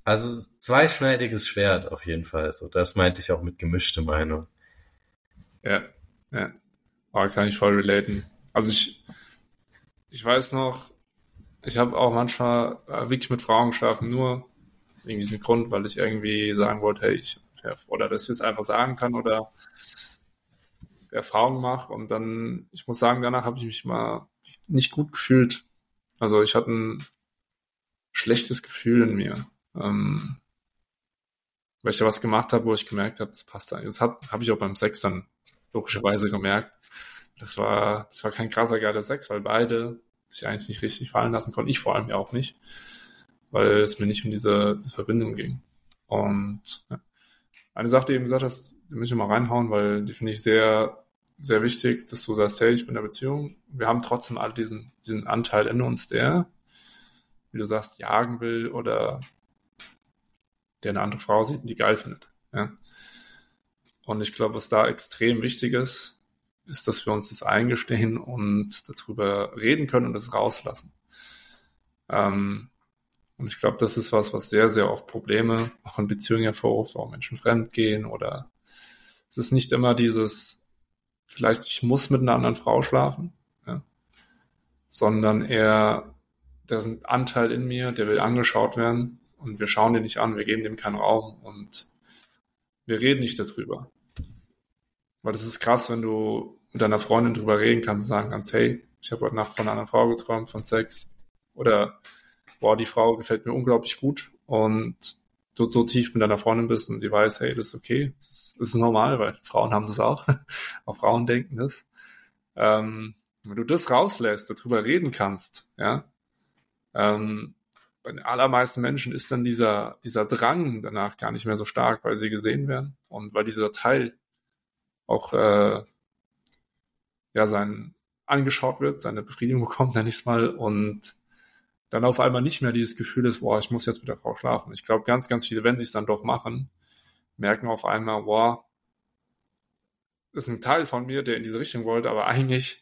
Speaker 1: also zweischneidiges Schwert auf jeden Fall. So, das meinte ich auch mit gemischte Meinung.
Speaker 2: Ja, ja. Aber kann ich voll relaten. Also ich, ich weiß noch, ich habe auch manchmal äh, wirklich mit Frauen geschlafen, nur wegen diesem Grund, weil ich irgendwie sagen wollte, hey, ich oder das jetzt einfach sagen kann oder Erfahrung mache und dann, ich muss sagen, danach habe ich mich mal nicht gut gefühlt. Also ich hatte ein schlechtes Gefühl in mir, ähm, weil ich da was gemacht habe, wo ich gemerkt habe, das passt eigentlich. Das habe hab ich auch beim Sex dann logischerweise gemerkt. Das war, das war kein krasser geiler Sex, weil beide sich eigentlich nicht richtig fallen lassen konnten. Ich vor allem ja auch nicht, weil es mir nicht um diese, diese Verbindung ging. Und ja. eine Sache, die du eben gesagt hast, die muss ich mal reinhauen, weil die finde ich sehr, sehr wichtig, dass du sagst, hey, ich bin in der Beziehung. Wir haben trotzdem alle diesen, diesen Anteil in uns, der, wie du sagst, jagen will oder der eine andere Frau sieht und die geil findet. Ja. Und ich glaube, was da extrem wichtig ist, ist, dass wir uns das eingestehen und darüber reden können und es rauslassen. Ähm, und ich glaube, das ist was, was sehr, sehr oft Probleme auch in Beziehungen hervorruft, warum Menschen fremd gehen oder es ist nicht immer dieses, vielleicht ich muss mit einer anderen Frau schlafen, ja, sondern eher, da ist ein Anteil in mir, der will angeschaut werden und wir schauen den nicht an, wir geben dem keinen Raum und wir reden nicht darüber. Weil das ist krass, wenn du mit deiner Freundin drüber reden kannst und sagen kannst, hey, ich habe heute Nacht von einer anderen Frau geträumt, von Sex. Oder, boah, die Frau gefällt mir unglaublich gut und du so tief mit deiner Freundin bist und sie weiß, hey, das ist okay, das ist, ist normal, weil Frauen haben das auch. auch Frauen denken das. Ähm, wenn du das rauslässt, darüber reden kannst, ja, ähm, bei den allermeisten Menschen ist dann dieser, dieser Drang danach gar nicht mehr so stark, weil sie gesehen werden und weil dieser Teil auch äh, ja sein angeschaut wird, seine Befriedigung bekommt, nenne ich es mal, und dann auf einmal nicht mehr dieses Gefühl ist, boah, ich muss jetzt mit der Frau schlafen. Ich glaube, ganz, ganz viele, wenn sie es dann doch machen, merken auf einmal, boah, ist ein Teil von mir, der in diese Richtung wollte, aber eigentlich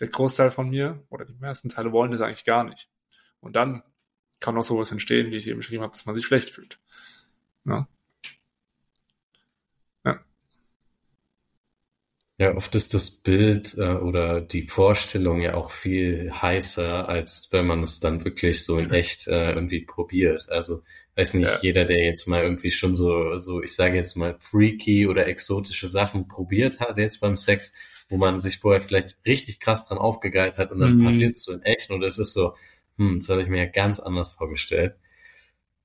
Speaker 2: der Großteil von mir oder die meisten Teile wollen das eigentlich gar nicht. Und dann kann auch sowas entstehen, wie ich eben beschrieben habe, dass man sich schlecht fühlt. Ja.
Speaker 1: Ja, oft ist das Bild äh, oder die Vorstellung ja auch viel heißer, als wenn man es dann wirklich so in echt äh, irgendwie probiert. Also weiß nicht, ja. jeder, der jetzt mal irgendwie schon so, so, ich sage jetzt mal, freaky oder exotische Sachen probiert hat jetzt beim Sex, wo man sich vorher vielleicht richtig krass dran aufgegeilt hat und dann mhm. passiert es so in echt und es ist so, hm, das habe ich mir ja ganz anders vorgestellt.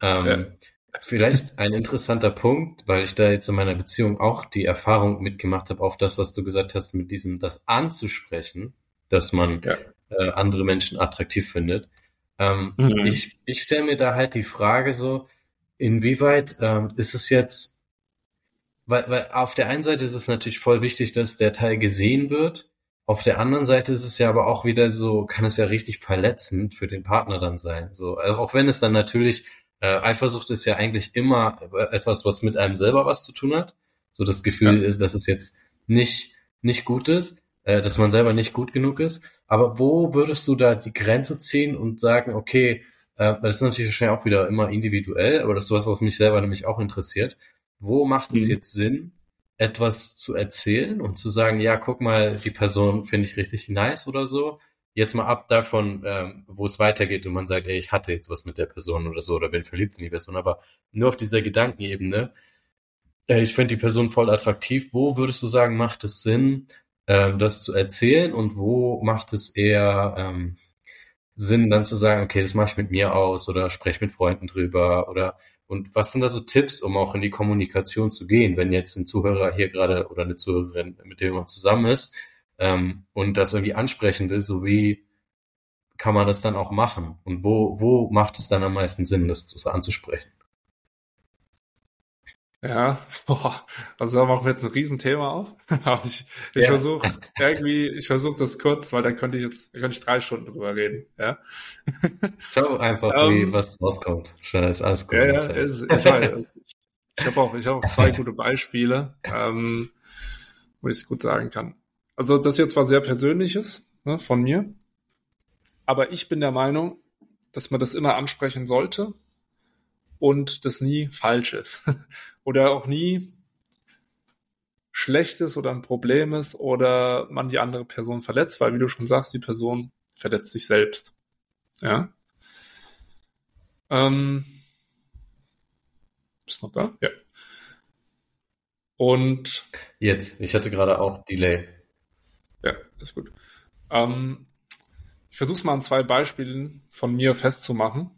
Speaker 1: Ähm, ja. Vielleicht ein interessanter Punkt, weil ich da jetzt in meiner Beziehung auch die Erfahrung mitgemacht habe, auf das, was du gesagt hast, mit diesem, das anzusprechen, dass man ja. äh, andere Menschen attraktiv findet. Ähm, mhm. Ich, ich stelle mir da halt die Frage so, inwieweit ähm, ist es jetzt, weil, weil auf der einen Seite ist es natürlich voll wichtig, dass der Teil gesehen wird. Auf der anderen Seite ist es ja aber auch wieder so, kann es ja richtig verletzend für den Partner dann sein. So, also auch wenn es dann natürlich äh, Eifersucht ist ja eigentlich immer etwas, was mit einem selber was zu tun hat. So das Gefühl ja. ist, dass es jetzt nicht, nicht gut ist, äh, dass man selber nicht gut genug ist. Aber wo würdest du da die Grenze ziehen und sagen, okay, äh, das ist natürlich wahrscheinlich auch wieder immer individuell, aber das ist was, was mich selber nämlich auch interessiert. Wo macht es mhm. jetzt Sinn, etwas zu erzählen und zu sagen, ja, guck mal, die Person finde ich richtig nice oder so? Jetzt mal ab davon, ähm, wo es weitergeht und man sagt, ey, ich hatte jetzt was mit der Person oder so oder bin verliebt in die Person, aber nur auf dieser Gedankenebene, äh, ich finde die Person voll attraktiv. Wo würdest du sagen, macht es Sinn, ähm, das zu erzählen und wo macht es eher ähm, Sinn, dann zu sagen, okay, das mache ich mit mir aus oder spreche mit Freunden drüber oder und was sind da so Tipps, um auch in die Kommunikation zu gehen, wenn jetzt ein Zuhörer hier gerade oder eine Zuhörerin, mit dem man zusammen ist, ähm, und das irgendwie ansprechen will, so wie kann man das dann auch machen? Und wo, wo macht es dann am meisten Sinn, das anzusprechen?
Speaker 2: Ja, boah, also da machen wir jetzt ein Riesenthema auf. Aber ich, ich ja. versuche irgendwie, ich versuche das kurz, weil dann könnte ich jetzt, könnte ich drei Stunden drüber reden. Ja.
Speaker 1: Schau einfach, um, wie ähm, was rauskommt. Scheiß, alles gut.
Speaker 2: Ja, ja, ist, ich weiß. Ich, ich habe auch, ich habe auch zwei gute Beispiele, ähm, wo ich es gut sagen kann. Also das jetzt war sehr Persönliches ne, von mir, aber ich bin der Meinung, dass man das immer ansprechen sollte und das nie falsch ist. oder auch nie schlecht ist oder ein Problem ist oder man die andere Person verletzt, weil wie du schon sagst, die Person verletzt sich selbst. Ja. Ähm, bist noch da? Ja. Und
Speaker 1: jetzt, ich hatte gerade auch Delay.
Speaker 2: Ja, ist gut. Ähm, ich versuche es mal an zwei Beispielen von mir festzumachen.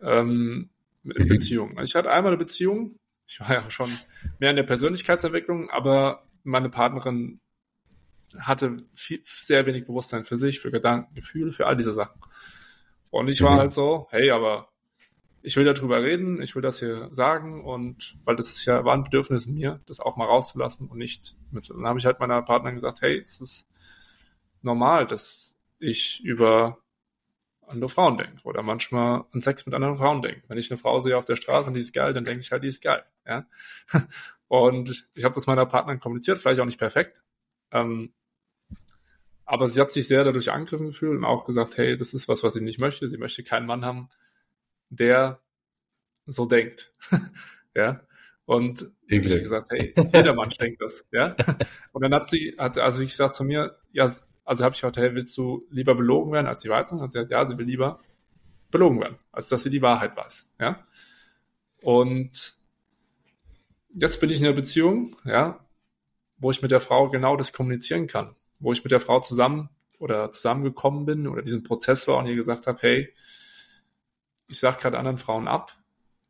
Speaker 2: Ähm, mit mhm. Beziehungen. Ich hatte einmal eine Beziehung, ich war ja schon mehr in der Persönlichkeitsentwicklung, aber meine Partnerin hatte viel, sehr wenig Bewusstsein für sich, für Gedanken, Gefühle, für all diese Sachen. Und ich war mhm. halt so, hey, aber ich will darüber reden, ich will das hier sagen und weil das ist ja, war ein Bedürfnis in mir, das auch mal rauszulassen und nicht mit. Dann habe ich halt meiner Partnerin gesagt, hey, es ist normal, dass ich über andere Frauen denke oder manchmal an Sex mit anderen Frauen denke. Wenn ich eine Frau sehe auf der Straße und die ist geil, dann denke ich halt, die ist geil. Ja? Und ich habe das meiner Partnerin kommuniziert, vielleicht auch nicht perfekt. Ähm, aber sie hat sich sehr dadurch angegriffen gefühlt und auch gesagt, hey, das ist was, was sie nicht möchte. Sie möchte keinen Mann haben, der so denkt. ja. Und ich habe gesagt, hey, jeder Mann denkt das, ja. Und dann hat sie, hat, also ich gesagt zu mir, ja, also habe ich gesagt, hey, willst du lieber belogen werden als die Wahrheit sagen? Hat sie gesagt, ja, sie will lieber belogen werden, als dass sie die Wahrheit weiß. Ja? Und jetzt bin ich in einer Beziehung, ja, wo ich mit der Frau genau das kommunizieren kann, wo ich mit der Frau zusammen oder zusammengekommen bin oder diesen Prozess war und ihr gesagt habe, hey, ich sage gerade anderen Frauen ab,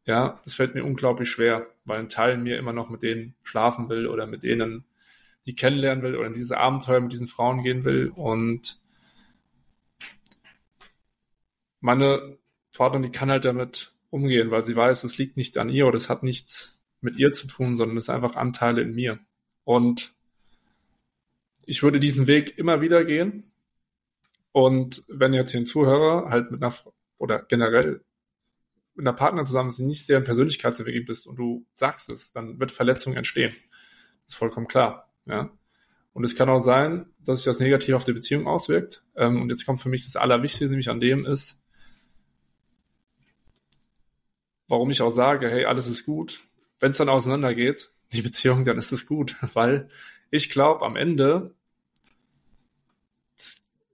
Speaker 2: ja, das fällt mir unglaublich schwer, weil ein Teil mir immer noch mit denen schlafen will oder mit denen die kennenlernen will oder in dieses Abenteuer mit diesen Frauen gehen will. Und meine Partnerin, die kann halt damit umgehen, weil sie weiß, es liegt nicht an ihr oder es hat nichts mit ihr zu tun, sondern es ist einfach Anteile in mir. Und ich würde diesen Weg immer wieder gehen. Und wenn jetzt hier ein Zuhörer halt mit einer, oder generell mit einer Partnerin zusammen ist, die nicht deren Persönlichkeitsentwicklung bist und du sagst es, dann wird Verletzung entstehen. Das ist vollkommen klar. Ja. Und es kann auch sein, dass sich das negativ auf die Beziehung auswirkt. Ähm, und jetzt kommt für mich das Allerwichtigste, nämlich an dem ist, warum ich auch sage, hey, alles ist gut. Wenn es dann auseinandergeht, die Beziehung, dann ist es gut. Weil ich glaube, am Ende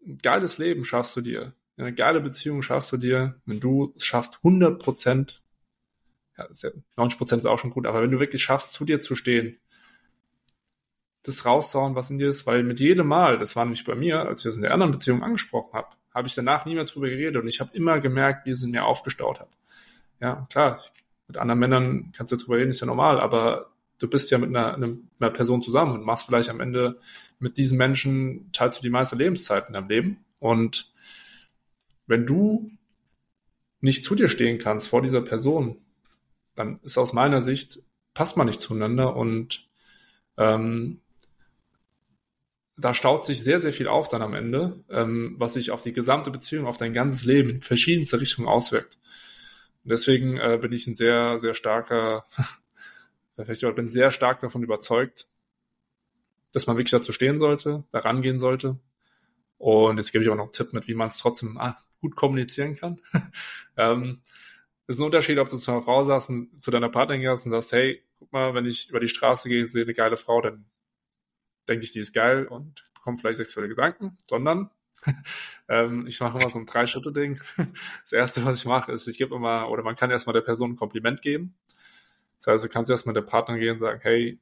Speaker 2: ein geiles Leben schaffst du dir. Eine geile Beziehung schaffst du dir, wenn du es schaffst, 100 Prozent, ja, 90 Prozent ist auch schon gut, aber wenn du wirklich schaffst, zu dir zu stehen, das rauszuhauen, was in dir ist, weil mit jedem Mal, das war nämlich bei mir, als ich das in der anderen Beziehung angesprochen habe, habe ich danach nie mehr drüber geredet und ich habe immer gemerkt, wie es in mir aufgestaut hat. Ja, klar, mit anderen Männern kannst du drüber reden, ist ja normal, aber du bist ja mit einer, einer Person zusammen und machst vielleicht am Ende mit diesen Menschen, teilst du die meiste Lebenszeit in deinem Leben und wenn du nicht zu dir stehen kannst vor dieser Person, dann ist aus meiner Sicht, passt man nicht zueinander und ähm, da staut sich sehr, sehr viel auf dann am Ende, ähm, was sich auf die gesamte Beziehung, auf dein ganzes Leben in verschiedenste Richtungen auswirkt. Und deswegen äh, bin ich ein sehr, sehr starker, vielleicht bin sehr stark davon überzeugt, dass man wirklich dazu stehen sollte, da rangehen sollte. Und jetzt gebe ich auch noch einen Tipp mit, wie man es trotzdem ah, gut kommunizieren kann. ähm, ist ein Unterschied, ob du zu einer Frau sagst, zu deiner Partnerin gehst und sagst, hey, guck mal, wenn ich über die Straße gehe und sehe eine geile Frau, dann denke ich, die ist geil und bekomme vielleicht sexuelle Gedanken, sondern ähm, ich mache immer so ein Drei-Schritte-Ding. Das erste, was ich mache, ist, ich gebe immer, oder man kann erstmal der Person ein Kompliment geben. Das heißt, du kannst erstmal der Partner gehen und sagen, hey,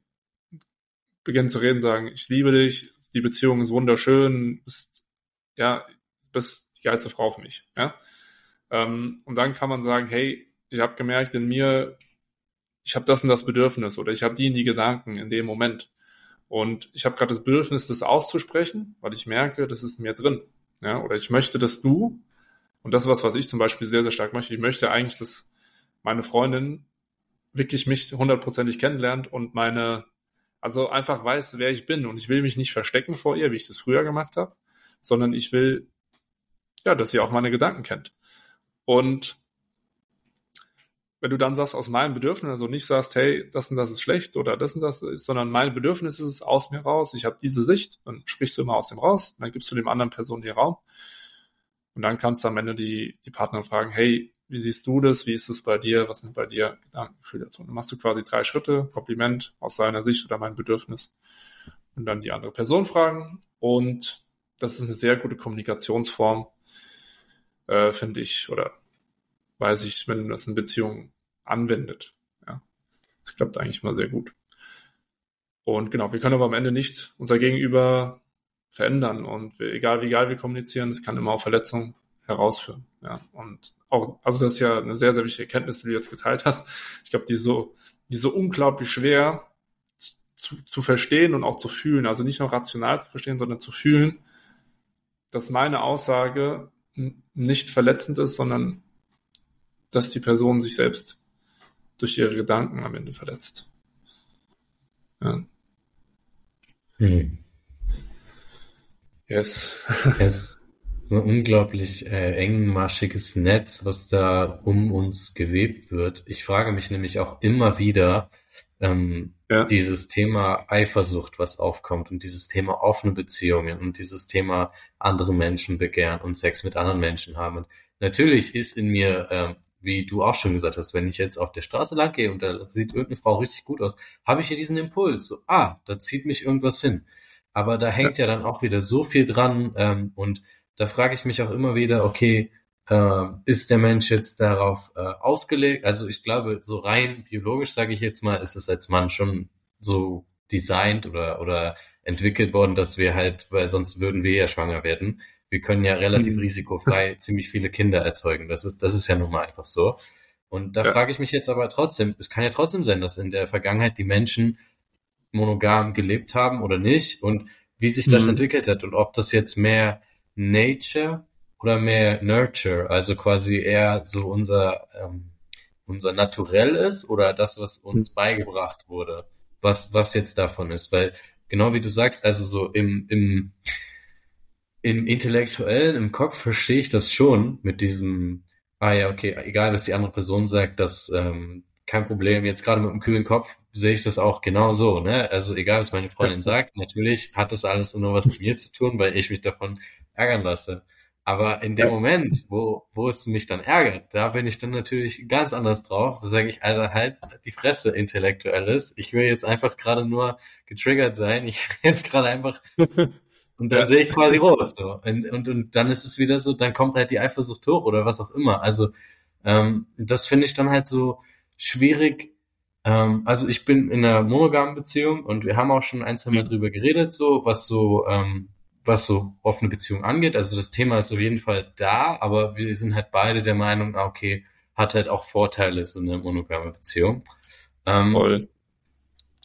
Speaker 2: beginnen zu reden, sagen, ich liebe dich, die Beziehung ist wunderschön, bist, ja, bist die geilste Frau für mich, ja. Ähm, und dann kann man sagen, hey, ich habe gemerkt, in mir, ich habe das und das Bedürfnis oder ich habe die und die Gedanken in dem Moment. Und ich habe gerade das Bedürfnis, das auszusprechen, weil ich merke, das ist mir drin. Ja, oder ich möchte, dass du, und das ist was, was ich zum Beispiel sehr, sehr stark möchte, ich möchte eigentlich, dass meine Freundin wirklich mich hundertprozentig kennenlernt und meine, also einfach weiß, wer ich bin. Und ich will mich nicht verstecken vor ihr, wie ich das früher gemacht habe, sondern ich will, ja, dass sie auch meine Gedanken kennt. Und wenn du dann sagst, aus meinem Bedürfnis, also nicht sagst, hey, das und das ist schlecht oder das und das ist, sondern mein Bedürfnis ist es aus mir raus, ich habe diese Sicht, dann sprichst du immer aus dem raus, dann gibst du dem anderen Person den Raum. Und dann kannst du am Ende die, die Partner fragen, hey, wie siehst du das? Wie ist es bei dir? Was sind bei dir Gedankengefühle dazu? Dann machst du quasi drei Schritte, Kompliment aus seiner Sicht oder mein Bedürfnis. Und dann die andere Person fragen. Und das ist eine sehr gute Kommunikationsform, äh, finde ich, oder weiß ich, wenn man das in Beziehungen anwendet. Ja, das klappt eigentlich mal sehr gut. Und genau, wir können aber am Ende nicht unser Gegenüber verändern. Und wir, egal wie geil wir kommunizieren, es kann immer auf Verletzungen herausführen. Ja, und auch, also das ist ja eine sehr, sehr wichtige Erkenntnis, die du jetzt geteilt hast. Ich glaube, die ist so, die ist so unglaublich schwer zu, zu verstehen und auch zu fühlen. Also nicht nur rational zu verstehen, sondern zu fühlen, dass meine Aussage nicht verletzend ist, sondern dass die Person sich selbst durch ihre Gedanken am Ende verletzt. Ja. Hm.
Speaker 1: Yes. yes ein unglaublich äh, engmaschiges Netz, was da um uns gewebt wird. Ich frage mich nämlich auch immer wieder, ähm, ja. dieses Thema Eifersucht, was aufkommt und dieses Thema offene Beziehungen und dieses Thema andere Menschen begehren und Sex mit anderen Menschen haben. Und natürlich ist in mir, ähm, wie du auch schon gesagt hast, wenn ich jetzt auf der Straße lang gehe und da sieht irgendeine Frau richtig gut aus, habe ich hier diesen Impuls, so, ah, da zieht mich irgendwas hin. Aber da hängt ja, ja dann auch wieder so viel dran ähm, und da frage ich mich auch immer wieder, okay, äh, ist der Mensch jetzt darauf äh, ausgelegt? Also ich glaube, so rein biologisch, sage ich jetzt mal, ist es als Mann schon so designt oder, oder entwickelt worden, dass wir halt, weil sonst würden wir ja schwanger werden. Wir können ja relativ mhm. risikofrei ziemlich viele Kinder erzeugen. Das ist, das ist ja nun mal einfach so. Und da ja. frage ich mich jetzt aber trotzdem, es kann ja trotzdem sein, dass in der Vergangenheit die Menschen monogam gelebt haben oder nicht und wie sich das mhm. entwickelt hat und ob das jetzt mehr Nature oder mehr Nurture, also quasi eher so unser, ähm, unser Naturell ist oder das, was uns hm. beigebracht wurde, was, was jetzt davon ist, weil genau wie du sagst, also so im, im, im Intellektuellen, im Kopf verstehe ich das schon mit diesem, ah ja, okay, egal was die andere Person sagt, das ähm, kein Problem. Jetzt gerade mit dem kühlen Kopf sehe ich das auch genau so. Ne? Also egal, was meine Freundin sagt, natürlich hat das alles nur was mit mir zu tun, weil ich mich davon ärgern lasse. Aber in dem. Moment, wo, wo es mich dann ärgert, da bin ich dann natürlich ganz anders drauf. Da sage ich, Alter, halt die Fresse intellektuelles. Ich will jetzt einfach gerade nur getriggert sein. Ich will jetzt gerade einfach und dann ja. sehe ich quasi rot. So. Und, und, und dann ist es wieder so, dann kommt halt die Eifersucht hoch oder was auch immer. Also ähm, das finde ich dann halt so schwierig. Ähm, also ich bin in einer monogamen Beziehung und wir haben auch schon ein, zwei Mal mhm. drüber geredet, so was so ähm, was so offene Beziehung angeht. Also das Thema ist auf jeden Fall da, aber wir sind halt beide der Meinung, ah, okay, hat halt auch Vorteile, so eine monogame Beziehung. Ähm, Voll.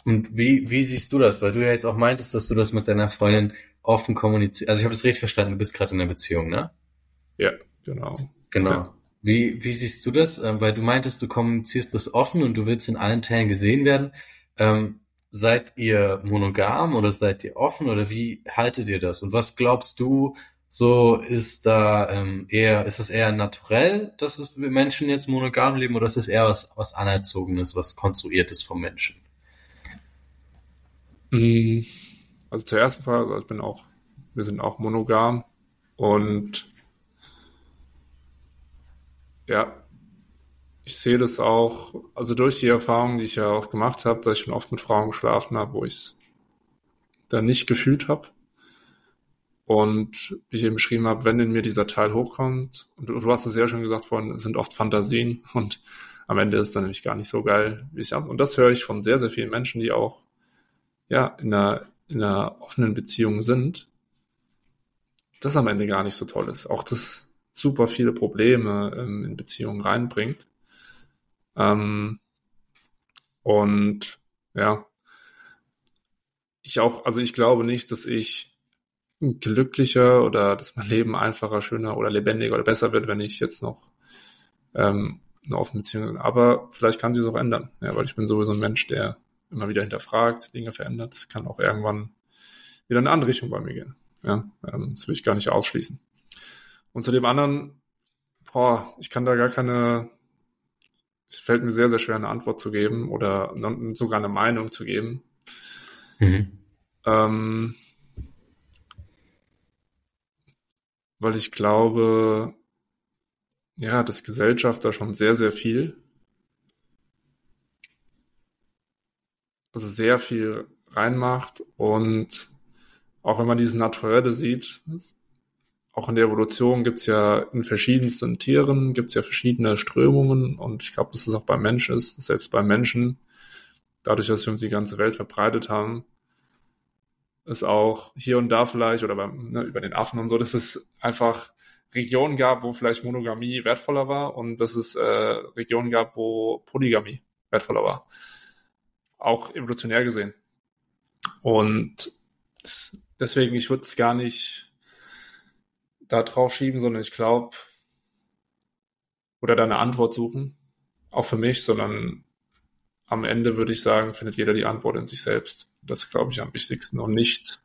Speaker 1: Und wie, wie siehst du das? Weil du ja jetzt auch meintest, dass du das mit deiner Freundin offen kommunizierst. Also ich habe das richtig verstanden, du bist gerade in einer Beziehung, ne?
Speaker 2: Ja, genau.
Speaker 1: Genau. Ja. Wie, wie siehst du das? Ähm, weil du meintest, du kommunizierst das offen und du willst in allen Teilen gesehen werden. Ähm, seid ihr monogam oder seid ihr offen oder wie haltet ihr das? Und was glaubst du, so ist da ähm, eher, ist es eher naturell, dass es Menschen jetzt monogam leben oder ist es eher was, was Anerzogenes, was Konstruiertes vom Menschen?
Speaker 2: Mm, also zur ersten Frage, also ich bin auch, wir sind auch monogam und ja, ich sehe das auch, also durch die Erfahrung, die ich ja auch gemacht habe, dass ich schon oft mit Frauen geschlafen habe, wo ich es dann nicht gefühlt habe. Und wie ich eben beschrieben habe, wenn in mir dieser Teil hochkommt, und du, du hast es ja schon gesagt vorhin, es sind oft Fantasien und am Ende ist es dann nämlich gar nicht so geil, wie ich habe. Und das höre ich von sehr, sehr vielen Menschen, die auch ja in einer, in einer offenen Beziehung sind, das am Ende gar nicht so toll ist. Auch das super viele Probleme ähm, in Beziehungen reinbringt. Ähm, und ja, ich auch, also ich glaube nicht, dass ich glücklicher oder dass mein Leben einfacher, schöner oder lebendiger oder besser wird, wenn ich jetzt noch ähm, eine offene Beziehung. Aber vielleicht kann sich es auch ändern, ja, weil ich bin sowieso ein Mensch, der immer wieder hinterfragt, Dinge verändert, kann auch irgendwann wieder in eine andere Richtung bei mir gehen. Ja, ähm, das will ich gar nicht ausschließen. Und zu dem anderen, boah, ich kann da gar keine, es fällt mir sehr, sehr schwer, eine Antwort zu geben oder sogar eine Meinung zu geben. Mhm. Ähm, weil ich glaube, ja, dass Gesellschaft da schon sehr, sehr viel, sehr viel reinmacht und auch wenn man dieses Naturelle sieht, auch in der Evolution gibt es ja in verschiedensten Tieren, gibt es ja verschiedene Strömungen und ich glaube, dass es auch beim Menschen ist, selbst beim Menschen, dadurch, dass wir uns die ganze Welt verbreitet haben, es auch hier und da vielleicht oder beim, ne, über den Affen und so, dass es einfach Regionen gab, wo vielleicht Monogamie wertvoller war und dass es äh, Regionen gab, wo Polygamie wertvoller war. Auch evolutionär gesehen. Und deswegen, ich würde es gar nicht da drauf schieben, sondern ich glaube, oder da eine Antwort suchen, auch für mich, sondern am Ende würde ich sagen, findet jeder die Antwort in sich selbst. Das glaube ich am wichtigsten und nicht,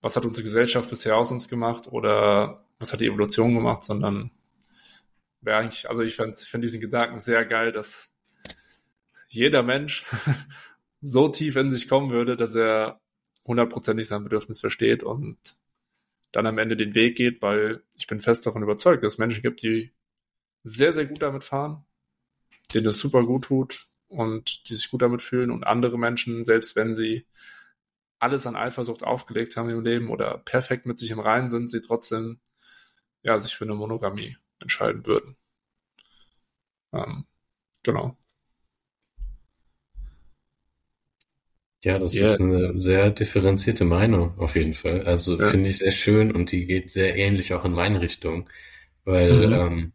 Speaker 2: was hat unsere Gesellschaft bisher aus uns gemacht oder was hat die Evolution gemacht, sondern wäre eigentlich, also ich finde find diesen Gedanken sehr geil, dass jeder Mensch so tief in sich kommen würde, dass er hundertprozentig sein Bedürfnis versteht und dann am Ende den Weg geht, weil ich bin fest davon überzeugt, dass es Menschen gibt, die sehr, sehr gut damit fahren, denen es super gut tut und die sich gut damit fühlen und andere Menschen, selbst wenn sie alles an Eifersucht aufgelegt haben im Leben oder perfekt mit sich im Reinen sind, sie trotzdem ja, sich für eine Monogamie entscheiden würden. Ähm, genau.
Speaker 1: Ja, das yeah. ist eine sehr differenzierte Meinung auf jeden Fall. Also ja. finde ich sehr schön und die geht sehr ähnlich auch in meine Richtung, weil mhm. ähm,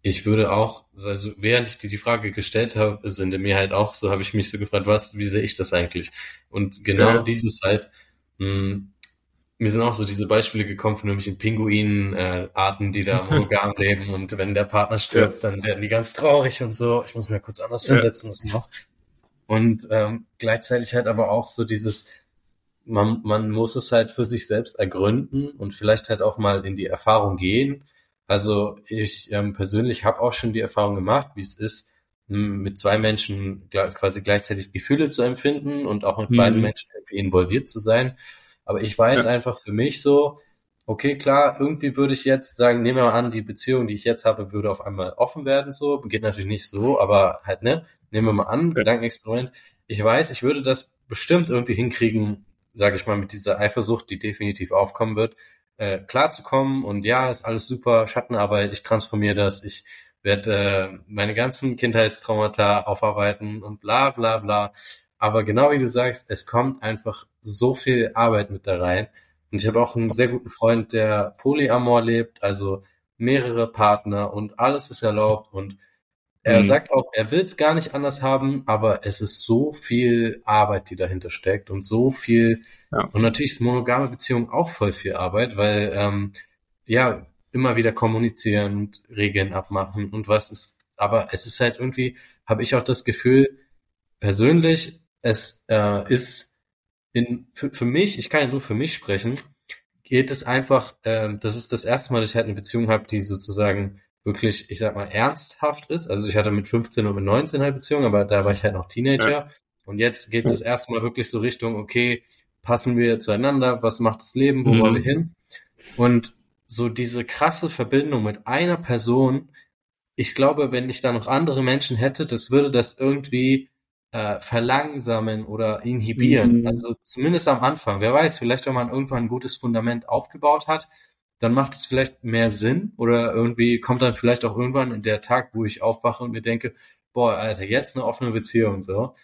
Speaker 1: ich würde auch, also während ich dir die Frage gestellt habe, sind in mir halt auch so, habe ich mich so gefragt, was, wie sehe ich das eigentlich? Und genau ja. dieses halt, mh, hm, mir sind auch so diese Beispiele gekommen von nämlich Pinguinen, äh, Arten, die da monogam leben und wenn der Partner stirbt, ja. dann werden die ganz traurig und so. Ich muss mir kurz anders hinsetzen. Ja. Noch. Und ähm, gleichzeitig halt aber auch so dieses, man, man muss es halt für sich selbst ergründen und vielleicht halt auch mal in die Erfahrung gehen also ich ähm, persönlich habe auch schon die Erfahrung gemacht, wie es ist, mit zwei Menschen quasi gleichzeitig Gefühle zu empfinden und auch mit mhm. beiden Menschen involviert zu sein. Aber ich weiß ja. einfach für mich so, okay, klar, irgendwie würde ich jetzt sagen, nehmen wir mal an, die Beziehung, die ich jetzt habe, würde auf einmal offen werden, so. Geht natürlich nicht so, aber halt, ne? Nehmen wir mal an, ja. Gedankenexperiment. Ich weiß, ich würde das bestimmt irgendwie hinkriegen, sage ich mal, mit dieser Eifersucht, die definitiv aufkommen wird, äh, klarzukommen und ja, ist alles super, Schattenarbeit, ich transformiere das, ich werde äh, meine ganzen Kindheitstraumata aufarbeiten und bla bla bla. Aber genau wie du sagst, es kommt einfach so viel Arbeit mit da rein. Und ich habe auch einen sehr guten Freund, der Polyamor lebt, also mehrere Partner und alles ist erlaubt und er mhm. sagt auch, er will es gar nicht anders haben, aber es ist so viel Arbeit, die dahinter steckt und so viel ja. Und natürlich ist monogame Beziehung auch voll viel Arbeit, weil ähm, ja immer wieder kommunizieren und Regeln abmachen und was ist. Aber es ist halt irgendwie, habe ich auch das Gefühl, persönlich, es äh, ist in, für, für mich, ich kann ja nur für mich sprechen, geht es einfach, äh, das ist das erste Mal, dass ich halt eine Beziehung habe, die sozusagen wirklich, ich sag mal, ernsthaft ist. Also ich hatte mit 15 und mit 19 halt Beziehung, aber da war ich halt noch Teenager. Ja. Und jetzt geht es das erste Mal wirklich so Richtung, okay, passen wir zueinander, was macht das Leben, wo mhm. wollen wir hin? Und so diese krasse Verbindung mit einer Person, ich glaube, wenn ich da noch andere Menschen hätte, das würde das irgendwie äh, verlangsamen oder inhibieren. Mhm. Also zumindest am Anfang. Wer weiß, vielleicht wenn man irgendwann ein gutes Fundament aufgebaut hat, dann macht es vielleicht mehr Sinn oder irgendwie kommt dann vielleicht auch irgendwann in der Tag, wo ich aufwache und mir denke, boah, Alter, jetzt eine offene Beziehung so.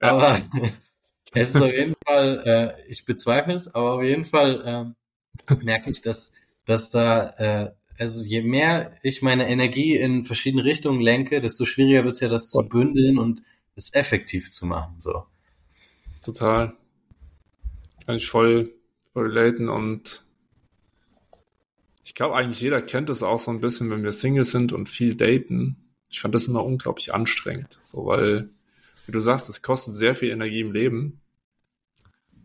Speaker 1: Ja. Aber es ist auf jeden Fall, äh, ich bezweifle es, aber auf jeden Fall ähm, merke ich, dass, dass da, äh, also je mehr ich meine Energie in verschiedene Richtungen lenke, desto schwieriger wird es ja, das zu bündeln und es effektiv zu machen. So.
Speaker 2: Total. Kann ich voll, relaten und ich glaube eigentlich jeder kennt es auch so ein bisschen, wenn wir Single sind und viel daten. ich fand das immer unglaublich anstrengend, so weil, wie du sagst, es kostet sehr viel Energie im Leben.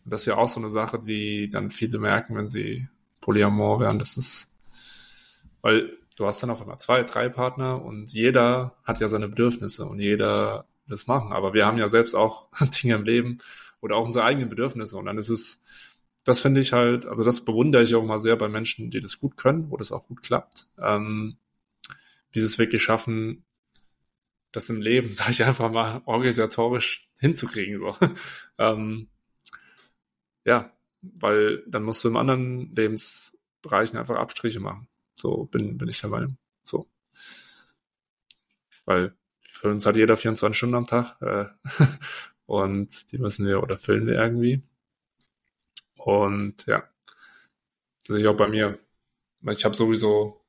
Speaker 2: Und das ist ja auch so eine Sache, die dann viele merken, wenn sie Polyamor werden. Das ist, weil du hast dann auf einmal zwei, drei Partner und jeder hat ja seine Bedürfnisse und jeder das machen. Aber wir haben ja selbst auch Dinge im Leben oder auch unsere eigenen Bedürfnisse. Und dann ist es, das finde ich halt, also das bewundere ich auch mal sehr bei Menschen, die das gut können, wo das auch gut klappt. Ähm, wie sie es wirklich schaffen, das im Leben, sage ich einfach mal, organisatorisch hinzukriegen. So. ähm, ja, weil dann musst du im anderen Lebensbereichen einfach Abstriche machen. So bin, bin ich der Meinung. So. Weil für uns hat jeder 24 Stunden am Tag äh, und die müssen wir oder füllen wir irgendwie. Und ja, das sehe ich auch bei mir. Ich habe sowieso,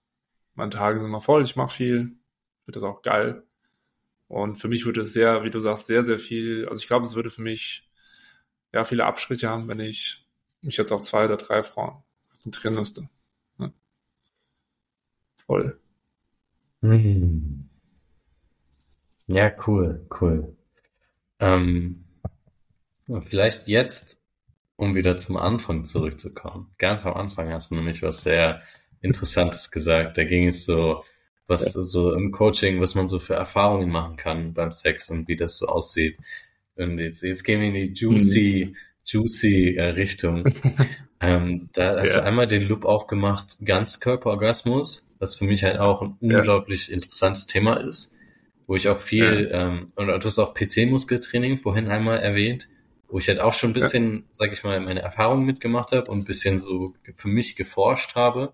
Speaker 2: meine Tage sind immer voll, ich mache viel, wird das auch geil. Und für mich würde es sehr, wie du sagst, sehr, sehr viel, also ich glaube, es würde für mich ja viele Abstriche haben, wenn ich mich jetzt auf zwei oder drei Frauen konzentrieren müsste. Ja. Voll.
Speaker 1: Hm. Ja, cool, cool. Ähm, vielleicht jetzt, um wieder zum Anfang zurückzukommen. Ganz am Anfang hast du nämlich was sehr Interessantes gesagt. Da ging es so was ja. so im Coaching, was man so für Erfahrungen machen kann beim Sex und wie das so aussieht. Und jetzt, jetzt gehen wir in die juicy, mhm. juicy äh, Richtung. ähm, da hast ja. du einmal den Loop aufgemacht, Ganzkörperorgasmus, was für mich halt auch ein unglaublich ja. interessantes Thema ist, wo ich auch viel, ähm, und du hast auch PC-Muskeltraining vorhin einmal erwähnt, wo ich halt auch schon ein bisschen, ja. sag ich mal, meine Erfahrungen mitgemacht habe und ein bisschen so für mich geforscht habe.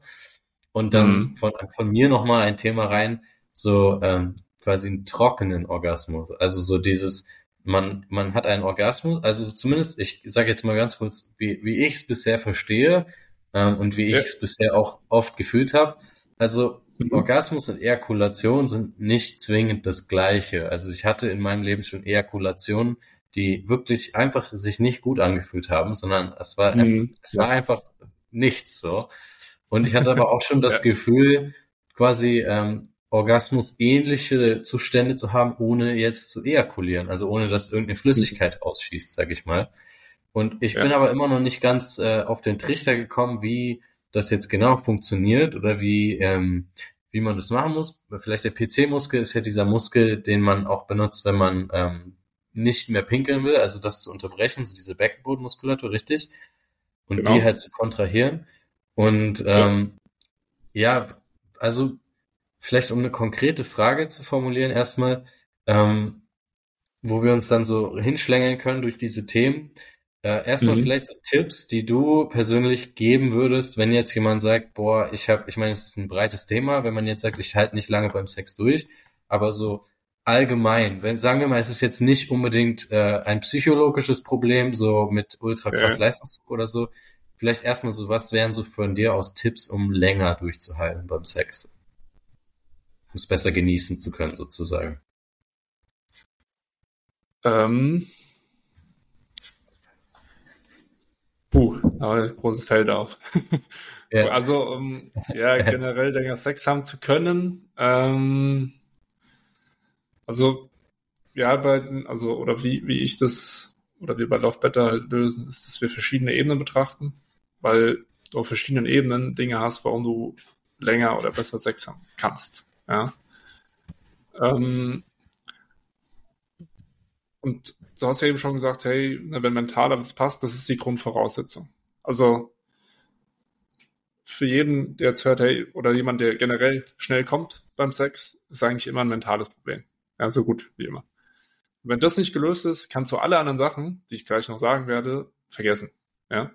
Speaker 1: Und dann mhm. von, von mir nochmal ein Thema rein, so ähm, quasi einen trockenen Orgasmus. Also so dieses, man, man hat einen Orgasmus, also zumindest, ich sage jetzt mal ganz kurz, wie, wie ich es bisher verstehe ähm, und wie ich es bisher auch oft gefühlt habe. Also mhm. Orgasmus und Ejakulation sind nicht zwingend das Gleiche. Also ich hatte in meinem Leben schon Ejakulationen, die wirklich einfach sich nicht gut angefühlt haben, sondern es war, mhm. einfach, es war einfach nichts so. Und ich hatte aber auch schon das ja. Gefühl, quasi ähm, Orgasmus ähnliche Zustände zu haben, ohne jetzt zu ejakulieren, also ohne dass irgendeine Flüssigkeit ausschießt, sag ich mal. Und ich ja. bin aber immer noch nicht ganz äh, auf den Trichter gekommen, wie das jetzt genau funktioniert oder wie, ähm, wie man das machen muss. Vielleicht der PC-Muskel ist ja dieser Muskel, den man auch benutzt, wenn man ähm, nicht mehr pinkeln will, also das zu unterbrechen, so diese Beckenbodenmuskulatur, richtig? Und genau. die halt zu kontrahieren. Und ähm, ja. ja, also vielleicht um eine konkrete Frage zu formulieren, erstmal, ähm, wo wir uns dann so hinschlängeln können durch diese Themen. Äh, erstmal mhm. vielleicht so Tipps, die du persönlich geben würdest, wenn jetzt jemand sagt, boah, ich habe, ich meine, es ist ein breites Thema, wenn man jetzt sagt, ich halte nicht lange beim Sex durch, aber so allgemein, wenn sagen wir mal, es ist jetzt nicht unbedingt äh, ein psychologisches Problem, so mit ultra krass ja. Leistungsdruck oder so, vielleicht erstmal so, was wären so von dir aus Tipps, um länger durchzuhalten beim Sex? Um es besser genießen zu können, sozusagen.
Speaker 2: Ähm. Puh, aber großes Feld auf. Ja. Also, um ja, generell länger Sex haben zu können, ähm, also wir arbeiten, also, oder wie, wie ich das, oder wir bei Love Better halt lösen, ist, dass wir verschiedene Ebenen betrachten weil du auf verschiedenen Ebenen Dinge hast, warum du länger oder besser Sex haben kannst. Ja. Ähm, und du hast ja eben schon gesagt, hey, wenn mental alles passt, das ist die Grundvoraussetzung. Also für jeden, der jetzt hört, hey, oder jemand, der generell schnell kommt beim Sex, ist eigentlich immer ein mentales Problem. Ja, so gut wie immer. Und wenn das nicht gelöst ist, kannst du alle anderen Sachen, die ich gleich noch sagen werde, vergessen. Ja.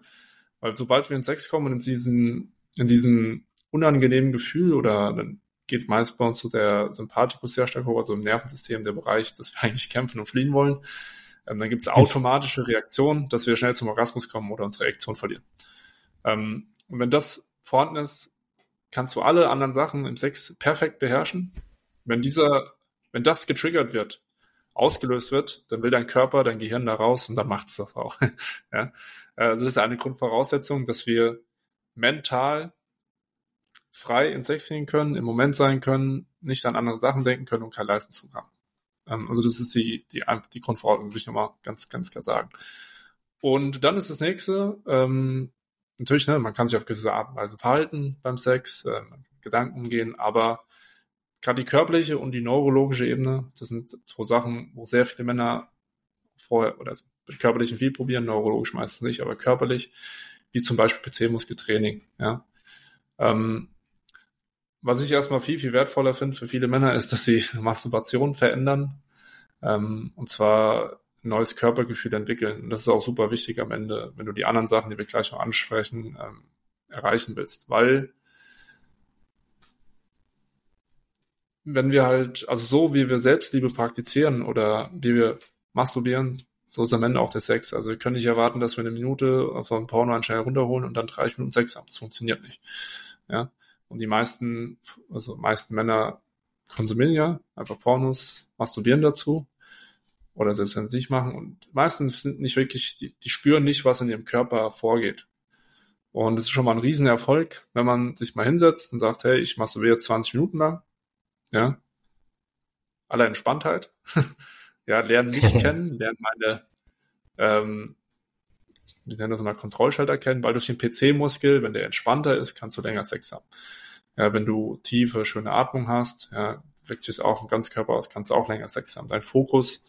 Speaker 2: Weil sobald wir in Sex kommen und in diesen, in diesem unangenehmen Gefühl oder dann geht meist bei uns so der Sympathikus sehr stark hoch, also im Nervensystem der Bereich, dass wir eigentlich kämpfen und fliehen wollen, ähm, dann gibt es automatische Reaktionen, dass wir schnell zum Orgasmus kommen oder unsere Erektion verlieren. Ähm, und wenn das vorhanden ist, kannst du alle anderen Sachen im Sex perfekt beherrschen. Wenn dieser, wenn das getriggert wird, ausgelöst wird, dann will dein Körper, dein Gehirn da raus und dann macht's das auch. ja? Also das ist eine Grundvoraussetzung, dass wir mental frei in Sex gehen können, im Moment sein können, nicht an andere Sachen denken können und keinen Leistungsdruck haben. Ähm, also das ist die, die, die Grundvoraussetzung, würde ich nochmal ganz, ganz klar sagen. Und dann ist das nächste, ähm, natürlich, ne, man kann sich auf gewisse Art und Weise verhalten beim Sex, äh, Gedanken umgehen, aber gerade die körperliche und die neurologische Ebene, das sind zwei Sachen, wo sehr viele Männer vorher, oder also mit körperlichen viel probieren, neurologisch meistens nicht, aber körperlich, wie zum Beispiel PC-Muskeltraining, ja. Ähm, was ich erstmal viel, viel wertvoller finde für viele Männer, ist, dass sie Masturbation verändern. Ähm, und zwar ein neues Körpergefühl entwickeln. Und das ist auch super wichtig am Ende, wenn du die anderen Sachen, die wir gleich noch ansprechen, ähm, erreichen willst. Weil wenn wir halt, also so wie wir Selbstliebe praktizieren oder wie wir masturbieren, so ist am Ende auch der Sex. Also wir können nicht erwarten, dass wir eine Minute von Porno anscheinend runterholen und dann drei Minuten Sex haben. Das funktioniert nicht. Ja. Und die meisten, also meisten Männer konsumieren ja einfach Pornos, masturbieren dazu. Oder selbst wenn sie nicht machen. Und meistens sind nicht wirklich, die, die spüren nicht, was in ihrem Körper vorgeht. Und es ist schon mal ein Riesenerfolg, wenn man sich mal hinsetzt und sagt, hey, ich masturbiere jetzt 20 Minuten lang. Ja. Aller Entspanntheit. ja, lernen mich kennen, lernen meine, ähm, ich nenne das mal Kontrollschalter kennen, weil durch den PC-Muskel, wenn der entspannter ist, kannst du länger Sex haben. Ja, wenn du tiefe, schöne Atmung hast, ja, wirkt sich auch im Ganzkörper aus, kannst du auch länger Sex haben. Dein Fokus,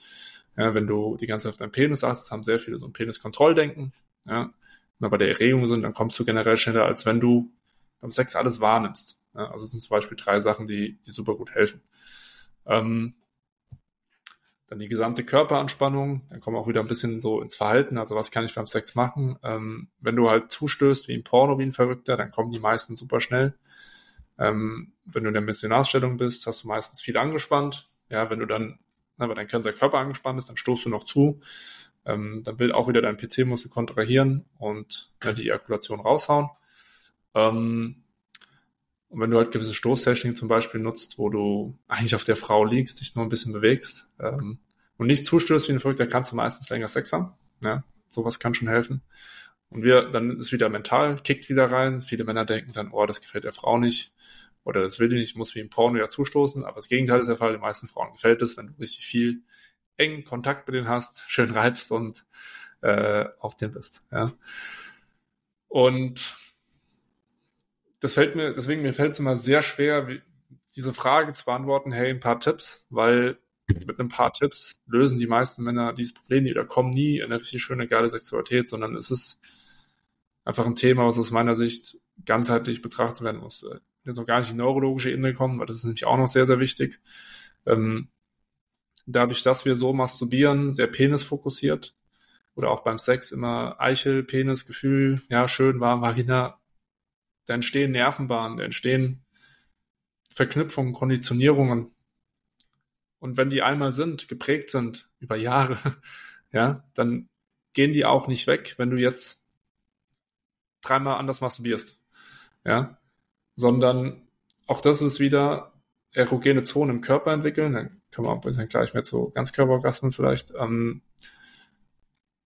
Speaker 2: ja, wenn du die ganze Zeit auf deinen Penis achtest, haben sehr viele so ein Penis-Kontrolldenken, ja. Wenn wir bei der Erregung sind, dann kommst du generell schneller, als wenn du beim Sex alles wahrnimmst. Ja, also es sind zum Beispiel drei Sachen, die, die super gut helfen. Ähm, dann die gesamte Körperanspannung, dann kommen wir auch wieder ein bisschen so ins Verhalten, also was kann ich beim Sex machen? Ähm, wenn du halt zustößt wie im Porno, wie ein Verrückter, dann kommen die meisten super schnell. Ähm, wenn du in der Missionarstellung bist, hast du meistens viel angespannt. Ja, wenn du dann, na, wenn dein ganzer Körper angespannt ist, dann stoßt du noch zu. Ähm, dann will auch wieder dein PC-Muskel kontrahieren und ja, die Ejakulation raushauen. Ähm, und wenn du halt gewisse Stoßtechniken zum Beispiel nutzt, wo du eigentlich auf der Frau liegst, dich nur ein bisschen bewegst ähm, und nicht zustößt wie ein Verrückter, kannst du meistens länger Sex haben. Ja, sowas kann schon helfen. Und wir, dann ist wieder mental, kickt wieder rein. Viele Männer denken dann, oh, das gefällt der Frau nicht. Oder das will die nicht, muss wie im Porno ja zustoßen. Aber das Gegenteil ist der Fall. Den meisten Frauen gefällt es, wenn du richtig viel engen Kontakt mit denen hast, schön reibst und äh, auf dem bist. Ja. Und das fällt mir, deswegen mir fällt es immer sehr schwer, wie, diese Frage zu beantworten, hey, ein paar Tipps, weil mit ein paar Tipps lösen die meisten Männer dieses Problem nicht oder kommen nie in eine richtig schöne, geile Sexualität, sondern es ist einfach ein Thema, was aus meiner Sicht ganzheitlich betrachtet werden muss. Jetzt noch gar nicht in die neurologische Ebene kommen, weil das ist nämlich auch noch sehr, sehr wichtig. Ähm, dadurch, dass wir so masturbieren, sehr penisfokussiert oder auch beim Sex immer Eichel, Penis, Gefühl, ja, schön, warm, Vagina, da entstehen Nervenbahnen, da entstehen Verknüpfungen, Konditionierungen. Und wenn die einmal sind, geprägt sind über Jahre, ja, dann gehen die auch nicht weg, wenn du jetzt dreimal anders masturbierst. Ja, sondern auch das ist wieder erogene Zonen im Körper entwickeln. Dann können wir auch ein bisschen gleich mehr zu Ganzkörperorgasmen vielleicht. Ähm,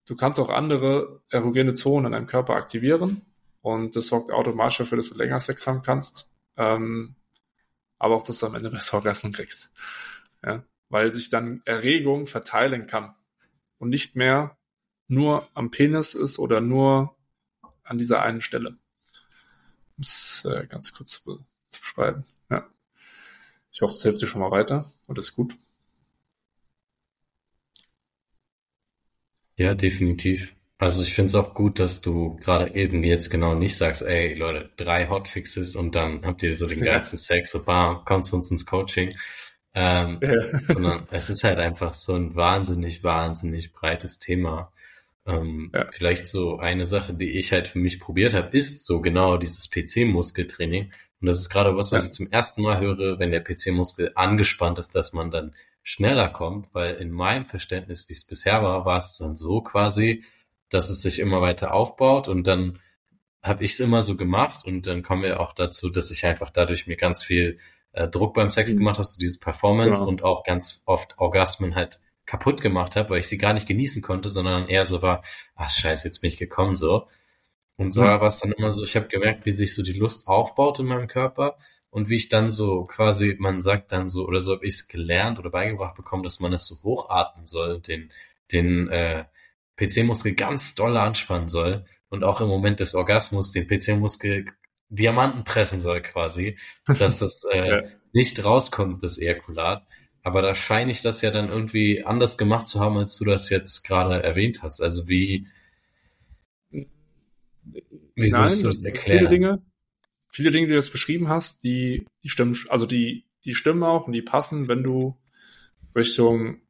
Speaker 2: du kannst auch andere erogene Zonen in deinem Körper aktivieren und das sorgt automatisch dafür, dass du länger Sex haben kannst. Ähm, aber auch, dass du am Ende bessere Orgasmen kriegst. Ja? Weil sich dann Erregung verteilen kann und nicht mehr nur am Penis ist oder nur an dieser einen Stelle. Um es äh, ganz kurz zu, zu beschreiben. Ja. Ich hoffe, es hilft dir schon mal weiter und ist gut.
Speaker 1: Ja, definitiv. Also ich finde es auch gut, dass du gerade eben jetzt genau nicht sagst, ey Leute, drei Hotfixes und dann habt ihr so den geilsten ja. Sex, so bam, kommt zu uns ins Coaching. Ähm, ja. Sondern es ist halt einfach so ein wahnsinnig, wahnsinnig breites Thema. Ähm, ja. Vielleicht so eine Sache, die ich halt für mich probiert habe, ist so genau dieses PC-Muskeltraining. Und das ist gerade was, was ich zum ersten Mal höre, wenn der PC-Muskel angespannt ist, dass man dann schneller kommt, weil in meinem Verständnis, wie es bisher war, war es dann so quasi, dass es sich immer weiter aufbaut und dann habe ich es immer so gemacht und dann kommen wir auch dazu, dass ich einfach dadurch mir ganz viel äh, Druck beim Sex mhm. gemacht habe, so dieses Performance genau. und auch ganz oft Orgasmen halt kaputt gemacht habe, weil ich sie gar nicht genießen konnte, sondern eher so war, ach scheiße, jetzt bin ich gekommen so. Und so ja. war es dann immer so, ich habe gemerkt, wie sich so die Lust aufbaut in meinem Körper und wie ich dann so quasi, man sagt dann so, oder so habe ich es gelernt oder beigebracht bekommen, dass man es so hochatmen soll, den, den äh, PC-Muskel ganz doll anspannen soll und auch im Moment des Orgasmus den PC-Muskel Diamanten pressen soll quasi, dass das äh, ja. nicht rauskommt, das Ejakulat. Aber da scheine ich das ja dann irgendwie anders gemacht zu haben, als du das jetzt gerade erwähnt hast. Also wie,
Speaker 2: wie Nein, du das erklären? Viele Dinge, viele Dinge, die du jetzt beschrieben hast, die, die stimmen, also die, die stimmen auch und die passen, wenn du Richtung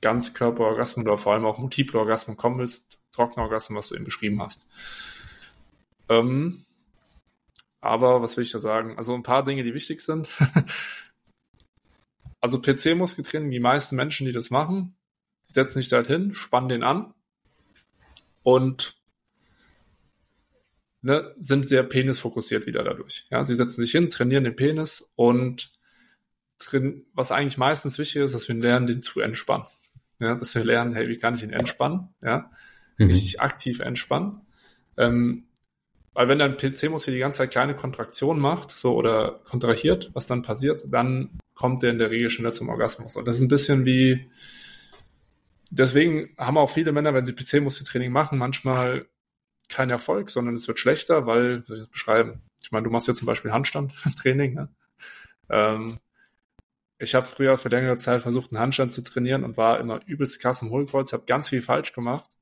Speaker 2: Ganzkörperorgasmus oder vor allem auch Multiple Orgasmen kommen willst, Trockenorgasmen, was du eben beschrieben hast. Ähm, aber was will ich da sagen? Also ein paar Dinge, die wichtig sind. also PC-Muskeltraining, die meisten Menschen, die das machen, die setzen sich da halt hin, spannen den an und ne, sind sehr penisfokussiert wieder dadurch. Ja, sie setzen sich hin, trainieren den Penis und was eigentlich meistens wichtig ist, dass wir lernen, den zu entspannen. Ja, dass wir lernen, hey, wie kann ich ihn entspannen? Ja, mhm. richtig aktiv entspannen. Ähm, weil wenn dein PC-Muskel die ganze Zeit kleine Kontraktionen macht, so oder kontrahiert, was dann passiert, dann kommt der in der Regel schneller zum Orgasmus. Und das ist ein bisschen wie, deswegen haben auch viele Männer, wenn sie PC-Muskeltraining machen, manchmal keinen Erfolg, sondern es wird schlechter, weil, soll ich das beschreiben? Ich meine, du machst ja zum Beispiel Handstandtraining. Ne? Ähm, ich habe früher für längere Zeit versucht, einen Handstand zu trainieren und war immer übelst krass im Hohlkreuz, habe ganz viel falsch gemacht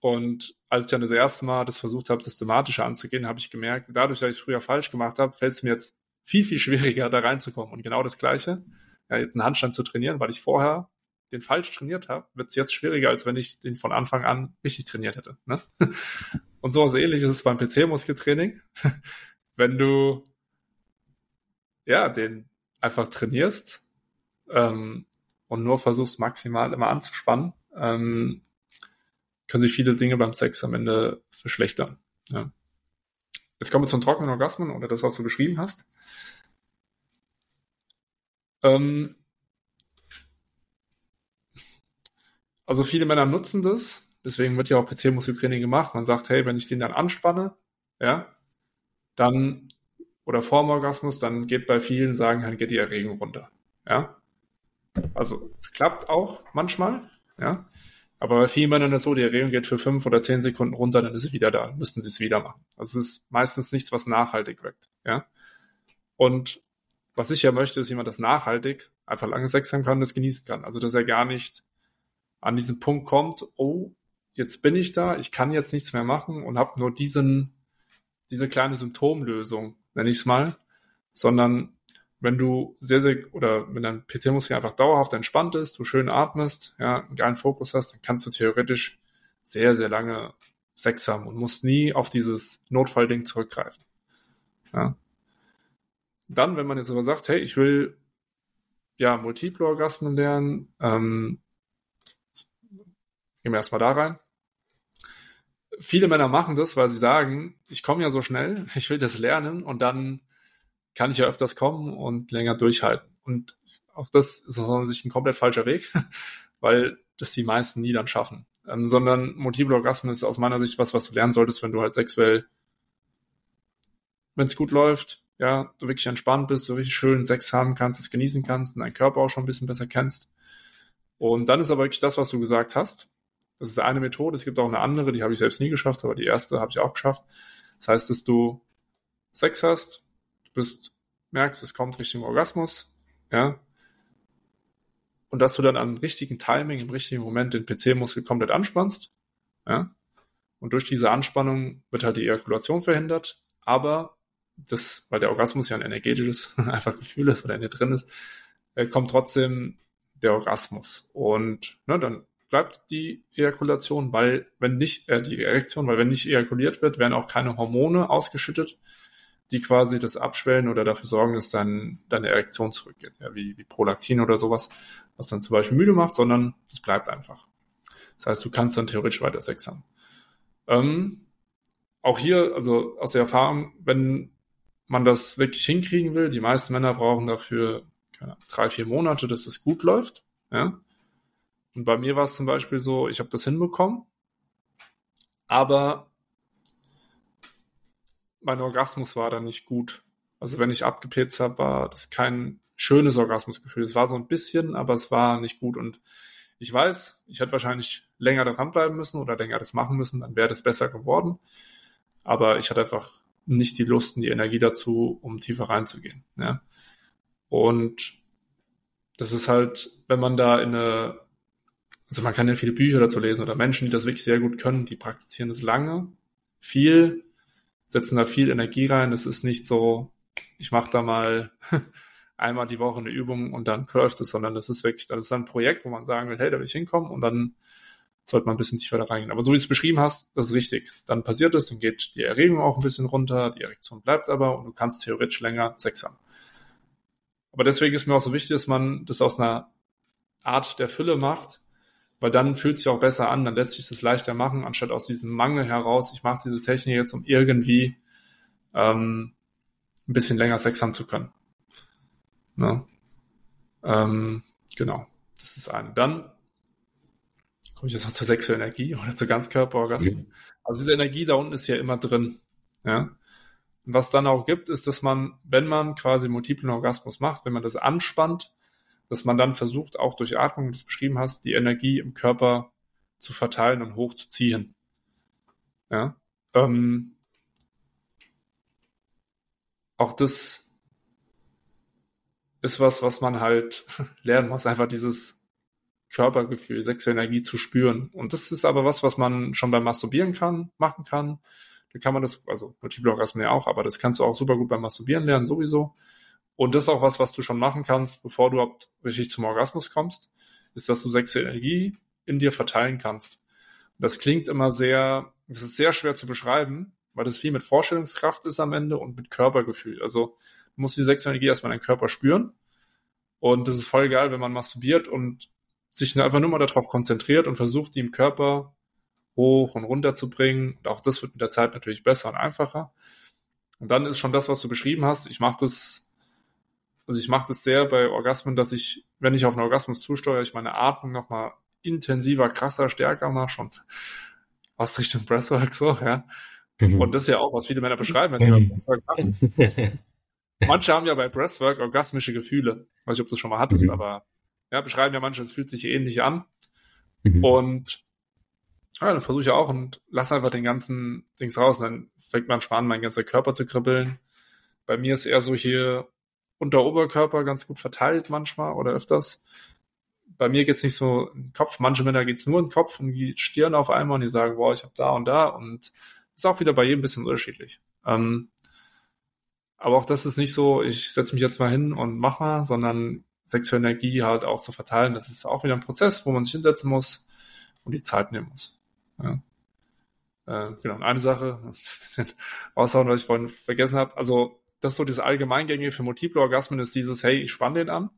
Speaker 2: und als ich dann das erste Mal das versucht habe, systematischer anzugehen, habe ich gemerkt, dadurch, dass ich es früher falsch gemacht habe, fällt es mir jetzt viel, viel schwieriger, da reinzukommen. Und genau das Gleiche, ja, jetzt einen Handstand zu trainieren, weil ich vorher den falsch trainiert habe, wird es jetzt schwieriger, als wenn ich den von Anfang an richtig trainiert hätte. Ne? Und so was ähnlich ist es beim PC-Muskeltraining. wenn du ja den einfach trainierst ähm, und nur versuchst maximal immer anzuspannen, ähm, können sich viele Dinge beim Sex am Ende verschlechtern. Ja. Jetzt kommen wir zum trockenen Orgasmen oder das, was du beschrieben hast. Ähm, also viele Männer nutzen das, deswegen wird ja auch PC-Muskeltraining gemacht. Man sagt, hey, wenn ich den dann anspanne, ja, dann oder vorm Orgasmus, dann geht bei vielen sagen, dann geht die Erregung runter. Ja. Also es klappt auch manchmal, ja. Aber bei vielen Männern ist so, die Erregung geht für fünf oder zehn Sekunden runter, dann ist sie wieder da, müssten sie es wieder machen. Also es ist meistens nichts, was nachhaltig wirkt. Ja? Und was ich ja möchte, ist jemand, das nachhaltig einfach lange Sex haben kann und das genießen kann. Also dass er gar nicht an diesen Punkt kommt, oh, jetzt bin ich da, ich kann jetzt nichts mehr machen und habe nur diesen, diese kleine Symptomlösung, nenne ich es mal, sondern wenn du sehr, sehr, oder wenn dein PC-Muskel einfach dauerhaft entspannt ist, du schön atmest, ja, einen geilen Fokus hast, dann kannst du theoretisch sehr, sehr lange Sex haben und musst nie auf dieses Notfallding zurückgreifen. Ja. Dann, wenn man jetzt aber sagt, hey, ich will ja multiple Orgasmen lernen, ähm, gehen wir erstmal da rein. Viele Männer machen das, weil sie sagen, ich komme ja so schnell, ich will das lernen und dann kann ich ja öfters kommen und länger durchhalten. Und auch das ist aus sich ein komplett falscher Weg, weil das die meisten nie dann schaffen. Ähm, sondern Multiple Orgasmen ist aus meiner Sicht was, was du lernen solltest, wenn du halt sexuell, wenn es gut läuft, ja, du wirklich entspannt bist, du richtig schön Sex haben kannst, es genießen kannst und deinen Körper auch schon ein bisschen besser kennst. Und dann ist aber wirklich das, was du gesagt hast. Das ist eine Methode. Es gibt auch eine andere, die habe ich selbst nie geschafft, aber die erste habe ich auch geschafft. Das heißt, dass du Sex hast, bist, merkst, es kommt Richtung Orgasmus, ja, und dass du dann am richtigen Timing, im richtigen Moment den PC-Muskel komplett anspannst, ja, und durch diese Anspannung wird halt die Ejakulation verhindert, aber das, weil der Orgasmus ja ein energetisches einfach Gefühl ist oder in dir drin ist, äh, kommt trotzdem der Orgasmus. Und ne, dann bleibt die Ejakulation, weil wenn nicht, äh, die Erektion, weil wenn nicht ejakuliert wird, werden auch keine Hormone ausgeschüttet, die quasi das abschwellen oder dafür sorgen, dass dann deine Erektion zurückgeht, ja, wie, wie Prolaktin oder sowas, was dann zum Beispiel müde macht, sondern es bleibt einfach. Das heißt, du kannst dann theoretisch weiter Sex haben. Ähm, auch hier, also aus der Erfahrung, wenn man das wirklich hinkriegen will, die meisten Männer brauchen dafür keine, drei, vier Monate, dass das gut läuft. Ja? Und bei mir war es zum Beispiel so, ich habe das hinbekommen, aber mein Orgasmus war dann nicht gut. Also wenn ich abgepetzt habe, war das kein schönes Orgasmusgefühl. Es war so ein bisschen, aber es war nicht gut. Und ich weiß, ich hätte wahrscheinlich länger daran bleiben müssen oder länger das machen müssen, dann wäre das besser geworden. Aber ich hatte einfach nicht die Lust und die Energie dazu, um tiefer reinzugehen. Ja. Und das ist halt, wenn man da in eine, also man kann ja viele Bücher dazu lesen oder Menschen, die das wirklich sehr gut können, die praktizieren das lange, viel, setzen da viel Energie rein. Es ist nicht so, ich mache da mal einmal die Woche eine Übung und dann läuft es, sondern das ist wirklich, das ist ein Projekt, wo man sagen will, hey, da will ich hinkommen und dann sollte man ein bisschen tiefer da reingehen. Aber so wie du es beschrieben hast, das ist richtig. Dann passiert es, dann geht die Erregung auch ein bisschen runter, die Erektion bleibt aber und du kannst theoretisch länger Sex haben. Aber deswegen ist mir auch so wichtig, dass man das aus einer Art der Fülle macht, weil dann fühlt es sich auch besser an, dann lässt sich das leichter machen, anstatt aus diesem Mangel heraus, ich mache diese Technik jetzt, um irgendwie ähm, ein bisschen länger Sex haben zu können. Ne? Ähm, genau, das ist eine. Dann komme ich jetzt noch zur Sexuenergie oder zur Ganzkörperorgasmus. Mhm. Also diese Energie da unten ist ja immer drin. Ja? Und was dann auch gibt, ist, dass man, wenn man quasi multiplen Orgasmus macht, wenn man das anspannt, dass man dann versucht, auch durch Atmung, wie du es beschrieben hast, die Energie im Körper zu verteilen und hochzuziehen. Ja. Ähm, auch das ist was, was man halt lernen muss, einfach dieses Körpergefühl, sexuelle Energie zu spüren. Und das ist aber was, was man schon beim Masturbieren kann, machen kann. Da kann man das, also Multiple Orgasmen ja auch, aber das kannst du auch super gut beim Masturbieren lernen, sowieso. Und das ist auch was, was du schon machen kannst, bevor du richtig zum Orgasmus kommst, ist, dass du sexuelle Energie in dir verteilen kannst. Und das klingt immer sehr, das ist sehr schwer zu beschreiben, weil das viel mit Vorstellungskraft ist am Ende und mit Körpergefühl. Also du musst die sexuelle Energie erstmal in deinen Körper spüren. Und das ist voll geil, wenn man masturbiert und sich einfach nur mal darauf konzentriert und versucht, die im Körper hoch und runter zu bringen. Und auch das wird mit der Zeit natürlich besser und einfacher. Und dann ist schon das, was du beschrieben hast. Ich mache das, also ich mache das sehr bei Orgasmen, dass ich, wenn ich auf einen Orgasmus zusteuere, ich meine Atmung nochmal intensiver, krasser, stärker mache, schon fast Richtung Breathwork so, ja. Mhm. Und das ist ja auch, was viele Männer beschreiben, wenn die mhm. machen. Manche haben ja bei Breathwork orgasmische Gefühle. Weiß nicht, ob du das schon mal hattest, mhm. aber ja, beschreiben ja manche, es fühlt sich ähnlich an. Mhm. Und ja, dann versuche ich auch und lass einfach den ganzen Dings raus. Und dann fängt man an, mein ganzer Körper zu kribbeln. Bei mir ist eher so hier Unter-Oberkörper ganz gut verteilt manchmal oder öfters. Bei mir geht's nicht so den Kopf. Manche Männer geht's nur den Kopf und die Stirn auf einmal und die sagen, boah, ich habe da und da. Und ist auch wieder bei jedem ein bisschen unterschiedlich. Ähm, aber auch das ist nicht so, ich setze mich jetzt mal hin und mach mal, sondern sexuelle Energie halt auch zu verteilen. Das ist auch wieder ein Prozess, wo man sich hinsetzen muss und die Zeit nehmen muss. Ja. Äh, genau, eine Sache, ein bisschen raushauen, was ich vorhin vergessen habe. Also, das ist so das Allgemeingängige für multiple Orgasmen ist dieses, hey, ich spanne den an.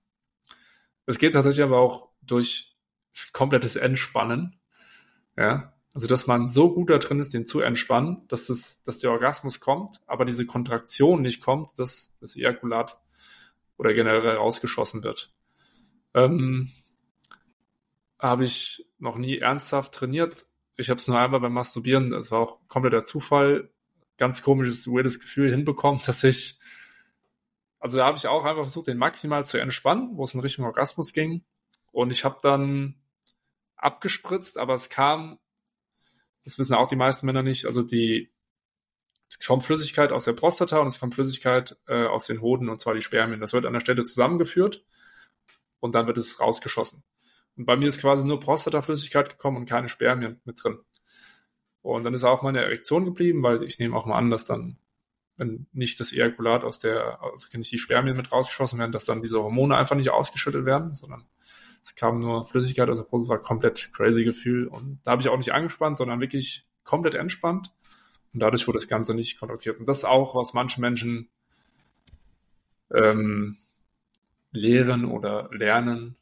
Speaker 2: Es geht tatsächlich aber auch durch komplettes Entspannen. Ja, also, dass man so gut da drin ist, den zu entspannen, dass das, dass der Orgasmus kommt, aber diese Kontraktion nicht kommt, dass das Ejakulat oder generell rausgeschossen wird. Ähm, habe ich noch nie ernsthaft trainiert. Ich habe es nur einmal beim Masturbieren, das war auch kompletter Zufall, ganz komisches, weirdes Gefühl hinbekommen, dass ich, also da habe ich auch einfach versucht, den maximal zu entspannen, wo es in Richtung Orgasmus ging. Und ich habe dann abgespritzt, aber es kam, das wissen auch die meisten Männer nicht, also die es kommt Flüssigkeit aus der Prostata und es kommt Flüssigkeit äh, aus den Hoden, und zwar die Spermien. Das wird an der Stelle zusammengeführt und dann wird es rausgeschossen. Und bei mir ist quasi nur Prostataflüssigkeit gekommen und keine Spermien mit drin. Und dann ist auch meine Erektion geblieben, weil ich nehme auch mal an, dass dann, wenn nicht das Ejakulat aus der, also nicht die Spermien mit rausgeschossen werden, dass dann diese Hormone einfach nicht ausgeschüttet werden, sondern es kam nur Flüssigkeit aus der Brust, war komplett crazy Gefühl. Und da habe ich auch nicht angespannt, sondern wirklich komplett entspannt. Und dadurch wurde das Ganze nicht kontaktiert. Und das ist auch, was manche Menschen ähm, lehren oder lernen.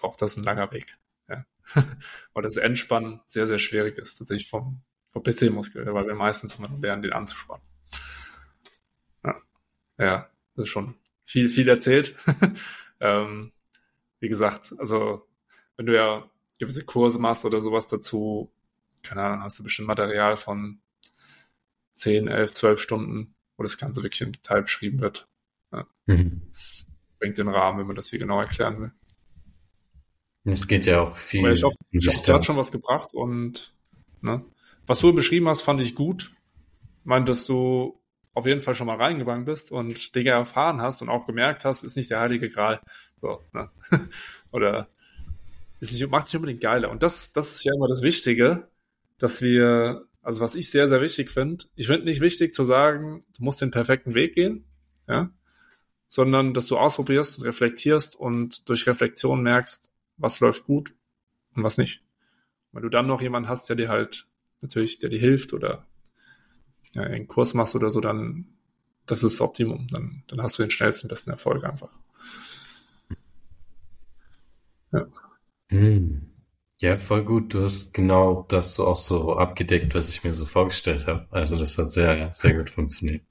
Speaker 2: Auch das ist ein langer Weg. Ja. weil das Entspannen sehr, sehr schwierig ist, tatsächlich vom PC-Muskel, weil wir meistens immer lernen, den anzuspannen. Ja, ja das ist schon viel, viel erzählt. ähm, wie gesagt, also wenn du ja gewisse Kurse machst oder sowas dazu, keine Ahnung, hast du bestimmt Material von 10, 11, 12 Stunden, wo das Ganze wirklich im Detail beschrieben wird. Ja. Mhm. Das bringt den Rahmen, wenn man das hier genau erklären will.
Speaker 1: Es geht ja auch viel.
Speaker 2: Aber ich hoffe, ich hoffe, du hast schon was gebracht und ne? Was du beschrieben hast, fand ich gut. Ich meine, dass du auf jeden Fall schon mal reingegangen bist und Dinge erfahren hast und auch gemerkt hast, ist nicht der heilige Gral. So, ne? Oder ist nicht, macht sich unbedingt geiler. Und das, das ist ja immer das Wichtige, dass wir, also was ich sehr, sehr wichtig finde, ich finde nicht wichtig zu sagen, du musst den perfekten Weg gehen, ja, sondern dass du ausprobierst und reflektierst und durch Reflexion merkst, was läuft gut und was nicht. Wenn du dann noch jemanden hast, der dir halt natürlich, der dir hilft oder ja, einen Kurs machst oder so, dann das ist das Optimum. Dann, dann hast du den schnellsten, besten Erfolg einfach.
Speaker 1: Ja. Hm. Ja, voll gut. Du hast genau das so auch so abgedeckt, was ich mir so vorgestellt habe. Also das hat sehr, sehr gut funktioniert.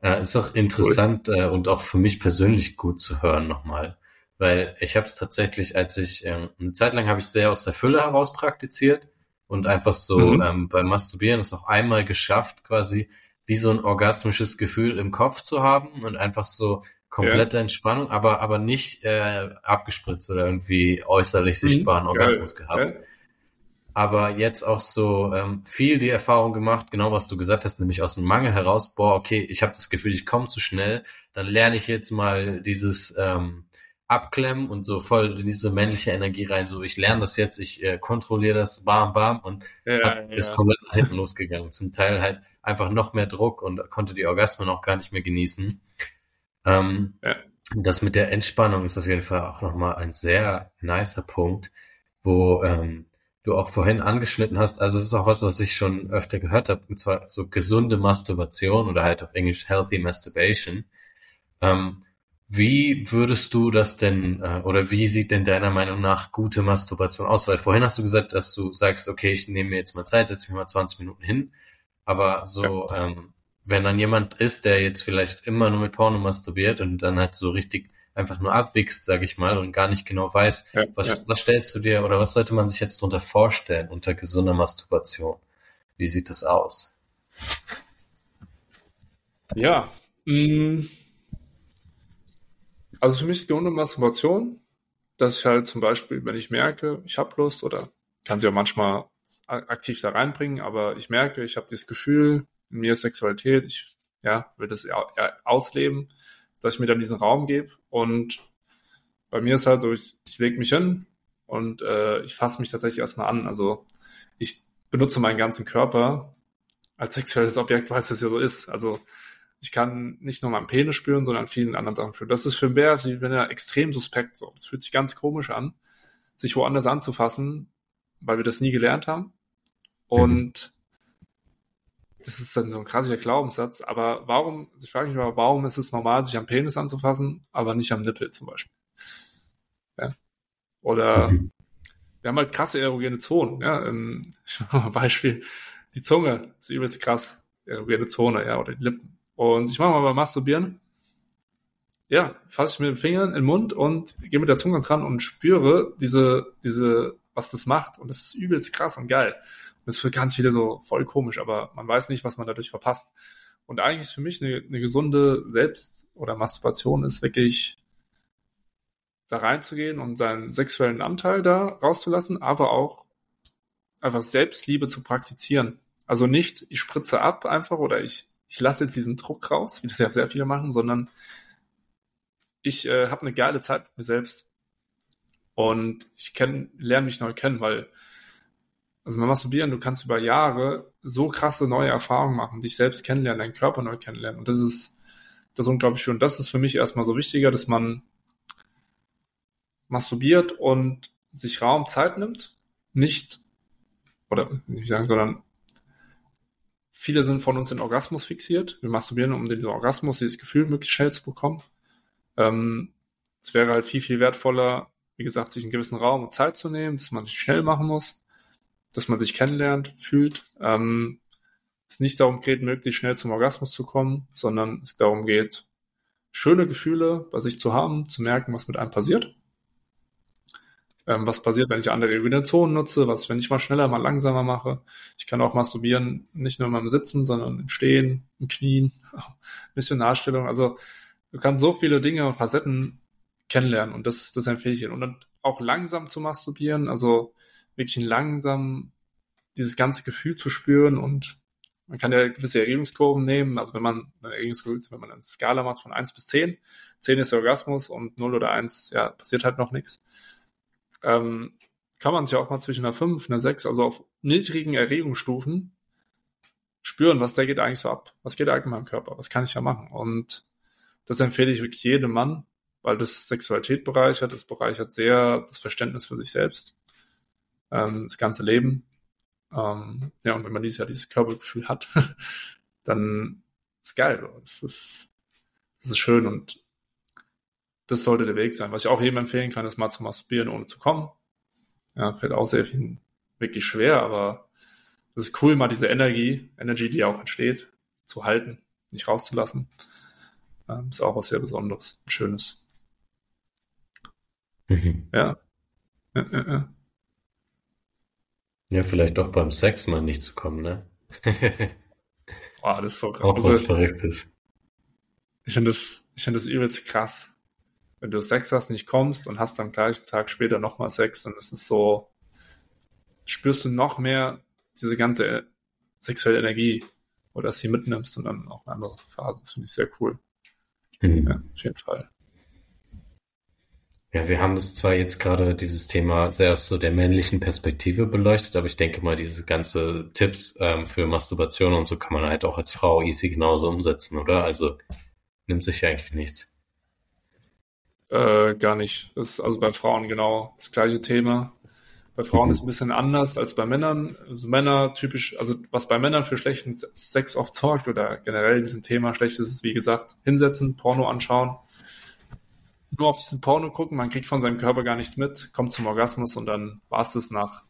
Speaker 1: Äh, ist auch interessant cool. äh, und auch für mich persönlich gut zu hören nochmal, weil ich habe es tatsächlich, als ich ähm, eine Zeit lang habe ich sehr aus der Fülle heraus praktiziert und einfach so mhm. ähm, beim Masturbieren es auch einmal geschafft, quasi wie so ein orgasmisches Gefühl im Kopf zu haben und einfach so komplette ja. Entspannung, aber aber nicht äh, abgespritzt oder irgendwie äußerlich mhm. sichtbaren mhm. Orgasmus Geil. gehabt. Ja. Aber jetzt auch so ähm, viel die Erfahrung gemacht, genau was du gesagt hast, nämlich aus dem Mangel heraus, boah, okay, ich habe das Gefühl, ich komme zu schnell, dann lerne ich jetzt mal dieses ähm, abklemmen und so voll diese männliche Energie rein. So, ich lerne das jetzt, ich äh, kontrolliere das, bam, bam und ja, hab, ja. ist komplett nach hinten losgegangen. Zum Teil halt einfach noch mehr Druck und konnte die Orgasmen auch gar nicht mehr genießen. Ähm, ja. Das mit der Entspannung ist auf jeden Fall auch nochmal ein sehr nicer Punkt, wo ähm, du auch vorhin angeschnitten hast. Also es ist auch was, was ich schon öfter gehört habe, und zwar so gesunde Masturbation oder halt auf Englisch Healthy Masturbation. Ähm, wie würdest du das denn, äh, oder wie sieht denn deiner Meinung nach gute Masturbation aus? Weil vorhin hast du gesagt, dass du sagst, okay, ich nehme mir jetzt mal Zeit, setze mich mal 20 Minuten hin. Aber so, ja. ähm, wenn dann jemand ist, der jetzt vielleicht immer nur mit Porno masturbiert und dann halt so richtig einfach nur abwichst, sage ich mal, und gar nicht genau weiß, ja, was, ja. was stellst du dir oder was sollte man sich jetzt darunter vorstellen unter gesunder Masturbation? Wie sieht das aus?
Speaker 2: Ja, mh, mm, also für mich ist gesunde Masturbation, dass ich halt zum Beispiel, wenn ich merke, ich habe Lust oder kann sie auch manchmal aktiv da reinbringen, aber ich merke, ich habe dieses Gefühl, in mir ist Sexualität, ich ja, will das ausleben, dass ich mir dann diesen Raum gebe und bei mir ist halt so, ich, ich lege mich hin und äh, ich fasse mich tatsächlich erstmal an. Also ich benutze meinen ganzen Körper als sexuelles Objekt, weil es das ja so ist. Also ich kann nicht nur meinen Penis spüren, sondern vielen anderen Sachen spüren. Das ist für einen Bär, wenn er extrem suspekt so. Das fühlt sich ganz komisch an, sich woanders anzufassen, weil wir das nie gelernt haben. Und das ist dann so ein krasser Glaubenssatz. Aber warum, ich frage mich mal, warum ist es normal, sich am Penis anzufassen, aber nicht am Nippel zum Beispiel? Ja. Oder wir haben halt krasse erogene Zonen. Ja. Ich mache mal ein Beispiel. Die Zunge ist übelst krass erogene Zone, ja, oder die Lippen. Und ich mache mal beim Masturbieren. Ja, fasse ich mit den Fingern in den Mund und gehe mit der Zunge dran und spüre diese, diese, was das macht. Und das ist übelst krass und geil. Und das ist für ganz viele so voll komisch, aber man weiß nicht, was man dadurch verpasst. Und eigentlich für mich eine, eine gesunde Selbst- oder Masturbation ist wirklich da reinzugehen und seinen sexuellen Anteil da rauszulassen, aber auch einfach Selbstliebe zu praktizieren. Also nicht, ich spritze ab einfach oder ich ich lasse jetzt diesen Druck raus, wie das ja sehr viele machen, sondern ich äh, habe eine geile Zeit mit mir selbst und ich kenn, lerne mich neu kennen, weil also beim Masturbieren, du kannst über Jahre so krasse neue Erfahrungen machen, dich selbst kennenlernen, deinen Körper neu kennenlernen und das ist das ist unglaublich schön. Und das ist für mich erstmal so wichtiger, dass man masturbiert und sich Raum, Zeit nimmt, nicht oder nicht sagen, sondern Viele sind von uns in Orgasmus fixiert. Wir masturbieren, um den Orgasmus, dieses Gefühl möglichst schnell zu bekommen. Ähm, es wäre halt viel, viel wertvoller, wie gesagt, sich einen gewissen Raum und Zeit zu nehmen, dass man sich schnell machen muss, dass man sich kennenlernt, fühlt. Ähm, es nicht darum geht, möglichst schnell zum Orgasmus zu kommen, sondern es darum geht, schöne Gefühle bei sich zu haben, zu merken, was mit einem passiert ähm, was passiert, wenn ich andere Kombinationen nutze, was, wenn ich mal schneller, mal langsamer mache. Ich kann auch masturbieren, nicht nur im Sitzen, sondern im Stehen, im Knien, Missionarstellung. Also du kannst so viele Dinge und Facetten kennenlernen und das, das empfehle ich Ihnen. Und dann auch langsam zu masturbieren, also wirklich langsam dieses ganze Gefühl zu spüren und man kann ja gewisse Erregungskurven nehmen, also wenn man eine Erregungskurve, wenn man eine Skala macht von 1 bis 10, 10 ist der Orgasmus und 0 oder 1, ja, passiert halt noch nichts. Ähm, kann man sich auch mal zwischen einer 5, einer 6, also auf niedrigen Erregungsstufen spüren, was da geht eigentlich so ab. Was geht eigentlich in meinem Körper? Was kann ich da machen? Und das empfehle ich wirklich jedem Mann, weil das Sexualität bereichert, das bereichert sehr das Verständnis für sich selbst, ähm, das ganze Leben. Ähm, ja, und wenn man dieses Jahr dieses Körpergefühl hat, dann ist geil. So. Das ist, das ist schön und das sollte der Weg sein. Was ich auch jedem empfehlen kann, ist mal zu masturbieren, ohne zu kommen. Ja, fällt auch sehr viel wirklich schwer, aber das ist cool, mal diese Energie, Energy, die auch entsteht, zu halten, nicht rauszulassen. Ähm, ist auch was sehr Besonderes, Schönes. Mhm. Ja.
Speaker 1: Ja, ja, ja. ja, vielleicht doch beim Sex mal nicht zu kommen, ne?
Speaker 2: Boah, das ist so
Speaker 1: krass. Auch was also, Verrücktes.
Speaker 2: Ich finde das, ich finde das übelst krass. Wenn du Sex hast, nicht kommst und hast dann gleich einen Tag später nochmal Sex, dann ist es so, spürst du noch mehr diese ganze sexuelle Energie oder dass sie mitnimmst und dann auch eine andere Phase. Das finde ich sehr cool. Mhm. Ja, auf jeden Fall.
Speaker 1: Ja, wir haben das zwar jetzt gerade dieses Thema sehr aus so der männlichen Perspektive beleuchtet, aber ich denke mal, diese ganze Tipps ähm, für Masturbation und so kann man halt auch als Frau easy genauso umsetzen, oder? Also nimmt sich ja eigentlich nichts.
Speaker 2: Äh, gar nicht. Das ist also bei Frauen genau das gleiche Thema. Bei Frauen ist ein bisschen anders als bei Männern. Also Männer typisch, also was bei Männern für schlechten Sex oft sorgt oder generell diesen Thema schlecht ist, ist wie gesagt, hinsetzen, Porno anschauen nur auf diesen Porno gucken, man kriegt von seinem Körper gar nichts mit, kommt zum Orgasmus und dann war es das nach,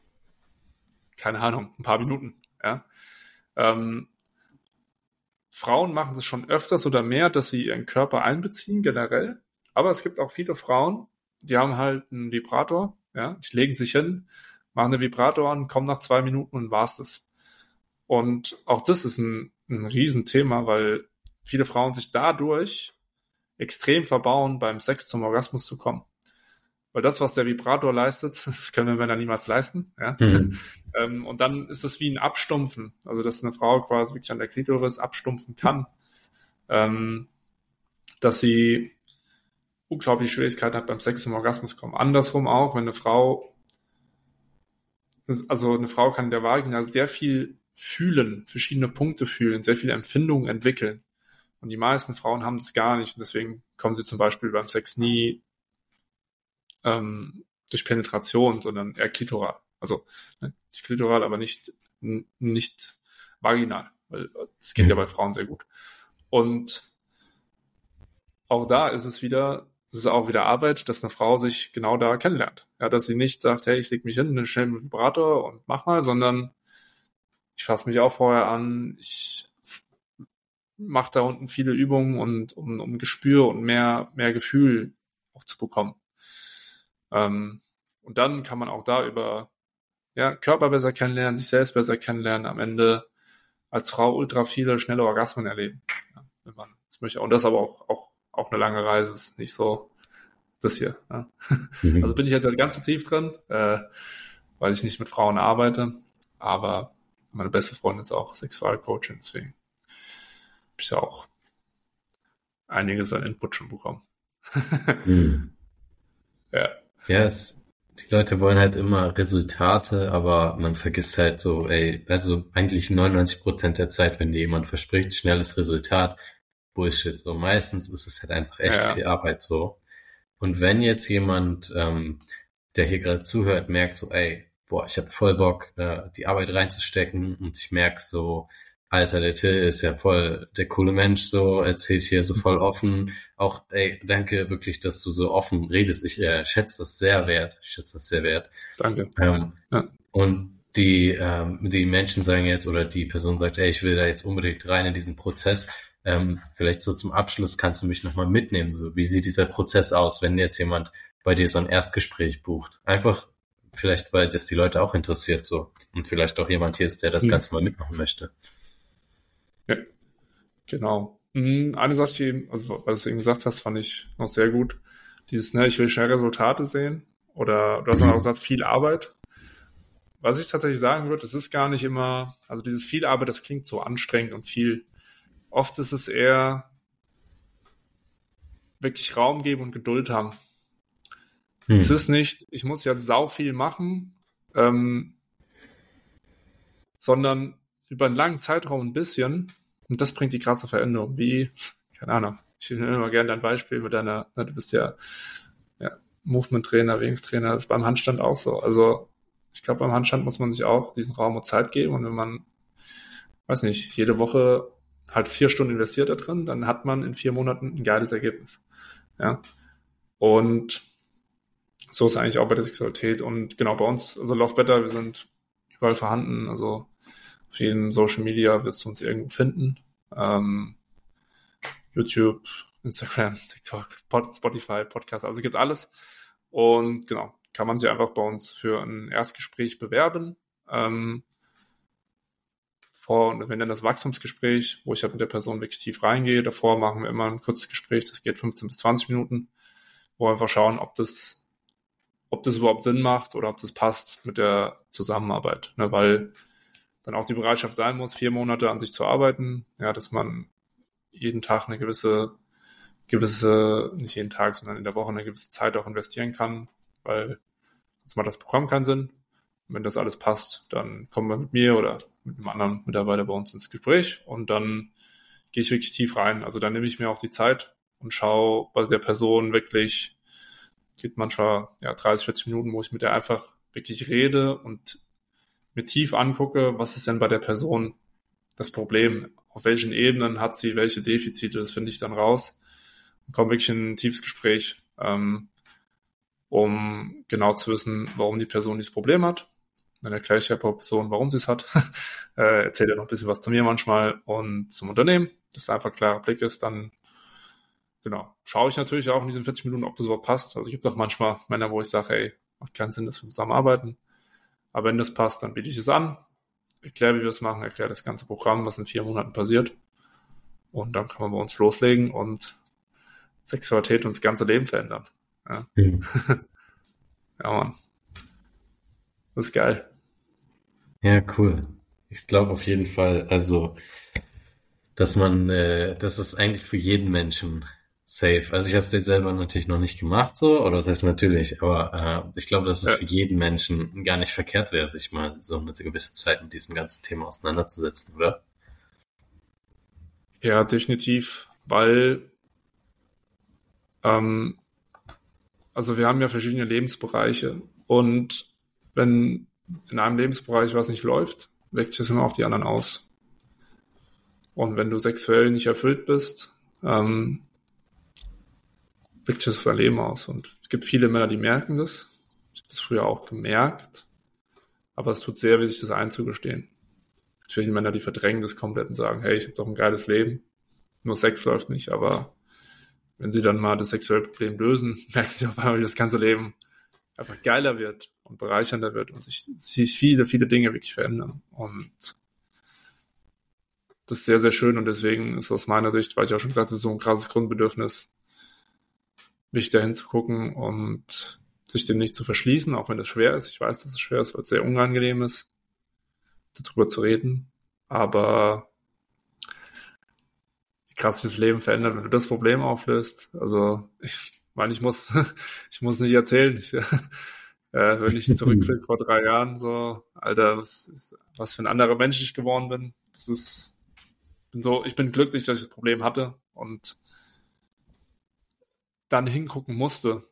Speaker 2: keine Ahnung, ein paar Minuten. Ja? Ähm, Frauen machen es schon öfters oder mehr, dass sie ihren Körper einbeziehen, generell. Aber es gibt auch viele Frauen, die haben halt einen Vibrator, ja, die legen sich hin, machen den Vibrator an, kommen nach zwei Minuten und war's das. Und auch das ist ein, ein Riesenthema, weil viele Frauen sich dadurch extrem verbauen, beim Sex zum Orgasmus zu kommen. Weil das, was der Vibrator leistet, das können wir Männer niemals leisten. Ja? Mhm. Ähm, und dann ist es wie ein Abstumpfen. Also, dass eine Frau quasi wirklich an der Klitoris abstumpfen kann. Ähm, dass sie unglaubliche Schwierigkeiten hat beim Sex zum Orgasmus kommen. Andersrum auch, wenn eine Frau, also eine Frau kann in der Vagina sehr viel fühlen, verschiedene Punkte fühlen, sehr viele Empfindungen entwickeln. Und die meisten Frauen haben das gar nicht. Und deswegen kommen sie zum Beispiel beim Sex nie ähm, durch Penetration, sondern eher klitoral. Also ne, klitoral, aber nicht, nicht vaginal. Weil das geht ja bei Frauen sehr gut. Und auch da ist es wieder, es ist auch wieder Arbeit, dass eine Frau sich genau da kennenlernt. Ja, dass sie nicht sagt, hey, ich leg mich hin, schnell mit Vibrator und mach mal, sondern ich fasse mich auch vorher an, ich macht da unten viele Übungen und um, um Gespür und mehr, mehr Gefühl auch zu bekommen. Ähm, und dann kann man auch da über ja, Körper besser kennenlernen, sich selbst besser kennenlernen, am Ende als Frau ultra viele schnelle Orgasmen erleben. Ja, wenn man das möchte. Und das aber auch, auch, auch eine lange Reise ist nicht so das hier. Ja. Mhm. Also bin ich jetzt halt ganz so tief drin, äh, weil ich nicht mit Frauen arbeite, aber meine beste Freundin ist auch Sexualcoachin, deswegen ich ja auch einiges an Input schon bekommen. hm.
Speaker 1: Ja. Ja, es, die Leute wollen halt immer Resultate, aber man vergisst halt so, ey, also eigentlich 99 Prozent der Zeit, wenn dir jemand verspricht, schnelles Resultat, Bullshit. So meistens ist es halt einfach echt ja. viel Arbeit so. Und wenn jetzt jemand, ähm, der hier gerade zuhört, merkt so, ey, boah, ich habe voll Bock, äh, die Arbeit reinzustecken und ich merke so, Alter, der Till ist ja voll der coole Mensch, so erzählt hier so voll offen. Auch, ey, danke wirklich, dass du so offen redest. Ich äh, schätze das sehr wert. Ich schätze das sehr wert.
Speaker 2: Danke.
Speaker 1: Ähm, ja. Und die, ähm, die Menschen sagen jetzt, oder die Person sagt, ey, ich will da jetzt unbedingt rein in diesen Prozess. Ähm, vielleicht so zum Abschluss kannst du mich nochmal mitnehmen. So, wie sieht dieser Prozess aus, wenn jetzt jemand bei dir so ein Erstgespräch bucht? Einfach vielleicht, weil das die Leute auch interessiert so. Und vielleicht auch jemand hier ist, der das mhm. Ganze mal mitmachen möchte.
Speaker 2: Ja, genau. Mhm, eine Sache, die also was du eben gesagt hast, fand ich noch sehr gut. Dieses, ne, ich will schnell Resultate sehen. Oder du hast dann auch gesagt, viel Arbeit. Was ich tatsächlich sagen würde, es ist gar nicht immer, also dieses viel Arbeit, das klingt so anstrengend und viel. Oft ist es eher wirklich Raum geben und Geduld haben. Hm. Es ist nicht, ich muss jetzt sau viel machen, ähm, sondern über einen langen Zeitraum ein bisschen. Und das bringt die krasse Veränderung. Wie, keine Ahnung, ich nehme immer gerne ein Beispiel mit deiner, na, du bist ja, ja Movement-Trainer, Bewegungstrainer, das ist beim Handstand auch so. Also ich glaube, beim Handstand muss man sich auch diesen Raum und Zeit geben. Und wenn man, weiß nicht, jede Woche halt vier Stunden investiert da drin, dann hat man in vier Monaten ein geiles Ergebnis. Ja. Und so ist eigentlich auch bei der Sexualität. Und genau bei uns, also Love Better, wir sind überall vorhanden. Also auf jedem Social Media wirst du uns irgendwo finden. Ähm, YouTube, Instagram, TikTok, Spotify, Podcast, also gibt alles. Und genau, kann man sich einfach bei uns für ein Erstgespräch bewerben. Ähm, vor, wir nennen das Wachstumsgespräch, wo ich halt mit der Person wirklich tief reingehe. Davor machen wir immer ein kurzes Gespräch, das geht 15 bis 20 Minuten, wo wir einfach schauen, ob das, ob das überhaupt Sinn macht oder ob das passt mit der Zusammenarbeit. Ne, weil dann auch die Bereitschaft sein muss, vier Monate an sich zu arbeiten, ja, dass man jeden Tag eine gewisse, gewisse, nicht jeden Tag, sondern in der Woche eine gewisse Zeit auch investieren kann, weil sonst macht das Programm keinen Sinn. Und wenn das alles passt, dann kommen wir mit mir oder mit einem anderen Mitarbeiter bei uns ins Gespräch und dann gehe ich wirklich tief rein. Also dann nehme ich mir auch die Zeit und schaue bei der Person wirklich, geht manchmal ja 30, 40 Minuten, wo ich mit der einfach wirklich rede und mir tief angucke, was ist denn bei der Person das Problem? Auf welchen Ebenen hat sie welche Defizite? Das finde ich dann raus und komme wirklich in ein tiefes Gespräch, ähm, um genau zu wissen, warum die Person dieses Problem hat. Dann erkläre ich der Person, warum sie es hat. äh, erzähle noch ein bisschen was zu mir manchmal und zum Unternehmen, dass da einfach ein klarer Blick ist. Dann genau, schaue ich natürlich auch in diesen 40 Minuten, ob das überhaupt passt. Also es gibt auch manchmal Männer, wo ich sage, ey, macht keinen Sinn, dass wir zusammenarbeiten. Aber wenn das passt, dann biete ich es an, erkläre, wie wir es machen, erkläre das ganze Programm, was in vier Monaten passiert. Und dann kann man bei uns loslegen und Sexualität und das ganze Leben verändern. Ja, mhm. ja Mann. Das ist geil.
Speaker 1: Ja, cool. Ich glaube auf jeden Fall, also, dass man, äh, das ist eigentlich für jeden Menschen safe. Also ich habe es jetzt selber natürlich noch nicht gemacht so, oder das heißt natürlich, aber äh, ich glaube, dass es ja. für jeden Menschen gar nicht verkehrt wäre, sich mal so eine gewisse Zeit mit diesem ganzen Thema auseinanderzusetzen, oder?
Speaker 2: Ja, definitiv, weil ähm, also wir haben ja verschiedene Lebensbereiche und wenn in einem Lebensbereich was nicht läuft, wirkt sich das immer auf die anderen aus. Und wenn du sexuell nicht erfüllt bist, ähm, wirkt sich das auf dein Leben aus. Und es gibt viele Männer, die merken das. Ich habe das früher auch gemerkt. Aber es tut sehr weh, sich das einzugestehen. Es gibt viele Männer, die verdrängen das komplett und sagen, hey, ich habe doch ein geiles Leben. Nur Sex läuft nicht. Aber wenn sie dann mal das sexuelle Problem lösen, merken sie auf einmal, wie das ganze Leben einfach geiler wird und bereichernder wird und sich, sich viele, viele Dinge wirklich verändern. Und das ist sehr, sehr schön und deswegen ist aus meiner Sicht, weil ich auch schon gesagt habe, so ein krasses Grundbedürfnis, wichtig dahin zu gucken und sich dem nicht zu verschließen, auch wenn das schwer ist. Ich weiß, dass es schwer ist, weil es sehr unangenehm ist, darüber zu reden. Aber wie krass sich das Leben verändert, wenn du das Problem auflöst. Also ich meine, ich muss, ich muss nicht erzählen. Ich, äh, wenn ich zurückblicke vor drei Jahren, so, Alter, was, was für ein anderer Mensch ich geworden bin. Das ist, bin so, ich bin glücklich, dass ich das Problem hatte und dann hingucken musste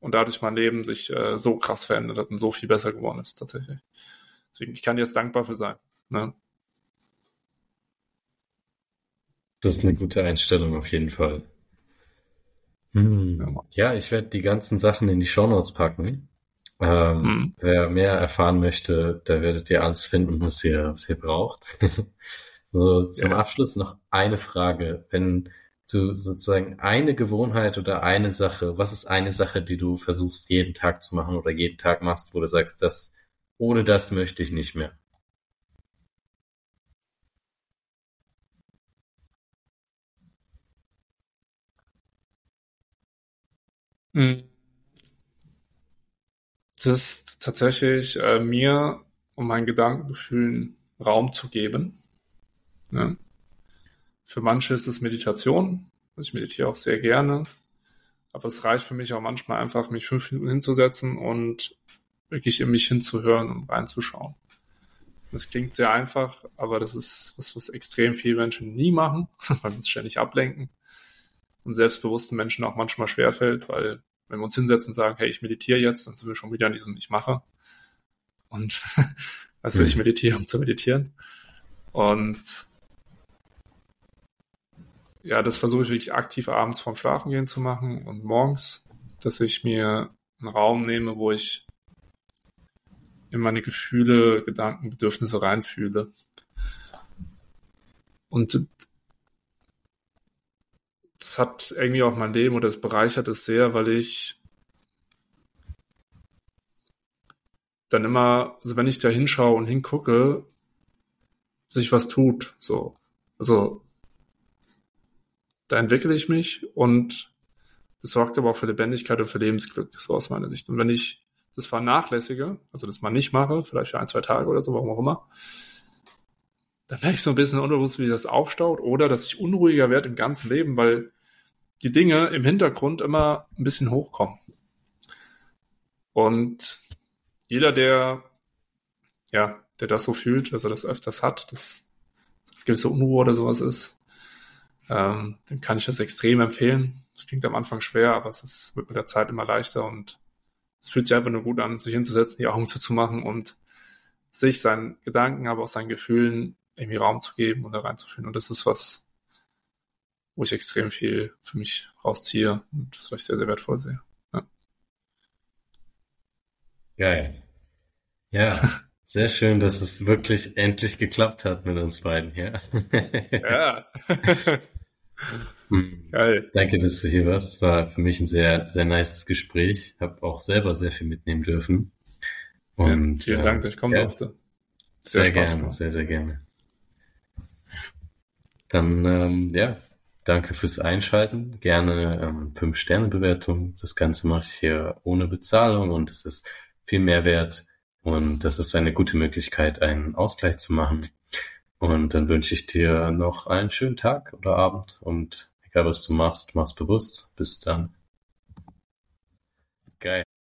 Speaker 2: und dadurch mein Leben sich äh, so krass verändert hat und so viel besser geworden ist tatsächlich. Deswegen, ich kann jetzt dankbar für sein. Ne?
Speaker 1: Das ist eine gute Einstellung auf jeden Fall. Hm. Ja, ich werde die ganzen Sachen in die Shownotes packen. Ähm, hm. Wer mehr erfahren möchte, da werdet ihr alles finden, was ihr, was ihr braucht. so, zum ja. Abschluss noch eine Frage. Wenn du sozusagen eine Gewohnheit oder eine Sache, was ist eine Sache, die du versuchst, jeden Tag zu machen oder jeden Tag machst, wo du sagst, das, ohne das möchte ich nicht mehr?
Speaker 2: Mhm. Es ist tatsächlich äh, mir um meinen Gedankengefühlen Raum zu geben. Ja. Für manche ist es Meditation. Also ich meditiere auch sehr gerne. Aber es reicht für mich auch manchmal einfach, mich fünf Minuten hinzusetzen und wirklich in mich hinzuhören und reinzuschauen. Das klingt sehr einfach, aber das ist was, was extrem viele Menschen nie machen, weil wir uns ständig ablenken. Und selbstbewussten Menschen auch manchmal schwerfällt, weil wenn wir uns hinsetzen und sagen, hey, ich meditiere jetzt, dann sind wir schon wieder in diesem Ich mache. Und also ich meditiere, um zu meditieren. Und ja, das versuche ich wirklich aktiv abends vorm Schlafengehen zu machen und morgens, dass ich mir einen Raum nehme, wo ich in meine Gefühle, Gedanken, Bedürfnisse reinfühle. Und das hat irgendwie auch mein Leben oder es bereichert es sehr, weil ich dann immer, also wenn ich da hinschaue und hingucke, sich was tut. So. Also da entwickle ich mich und das sorgt aber auch für Lebendigkeit und für Lebensglück, so aus meiner Sicht. Und wenn ich das vernachlässige, also das mal nicht mache, vielleicht für ein, zwei Tage oder so, warum auch immer, dann merke ich so ein bisschen unbewusst, wie das aufstaut oder dass ich unruhiger werde im ganzen Leben, weil die Dinge im Hintergrund immer ein bisschen hochkommen. Und jeder, der, ja, der das so fühlt, also das öfters hat, dass gewisse Unruhe oder sowas ist, ähm, dem kann ich das extrem empfehlen. Es klingt am Anfang schwer, aber es ist, wird mit der Zeit immer leichter und es fühlt sich einfach nur gut an, sich hinzusetzen, die Augen zuzumachen und sich seinen Gedanken, aber auch seinen Gefühlen irgendwie Raum zu geben und da reinzuführen. Und das ist was, wo ich extrem viel für mich rausziehe und das, was ich sehr, sehr wertvoll sehe. Ja.
Speaker 1: Geil. Ja, sehr schön, dass es wirklich endlich geklappt hat mit uns beiden, ja.
Speaker 2: Ja.
Speaker 1: Hm. Geil. Danke, dass du hier warst. War für mich ein sehr, sehr nice Gespräch. Habe auch selber sehr viel mitnehmen dürfen.
Speaker 2: Und, ja, vielen äh, Dank, dass ich kommen ja, durfte.
Speaker 1: Sehr, sehr gerne, sehr, sehr gerne. Dann, ähm, ja, danke fürs Einschalten. Gerne ähm, 5-Sterne-Bewertung. Das Ganze mache ich hier ohne Bezahlung und es ist viel Mehrwert und das ist eine gute Möglichkeit, einen Ausgleich zu machen. Und dann wünsche ich dir noch einen schönen Tag oder Abend und egal was du machst, mach's bewusst. Bis dann.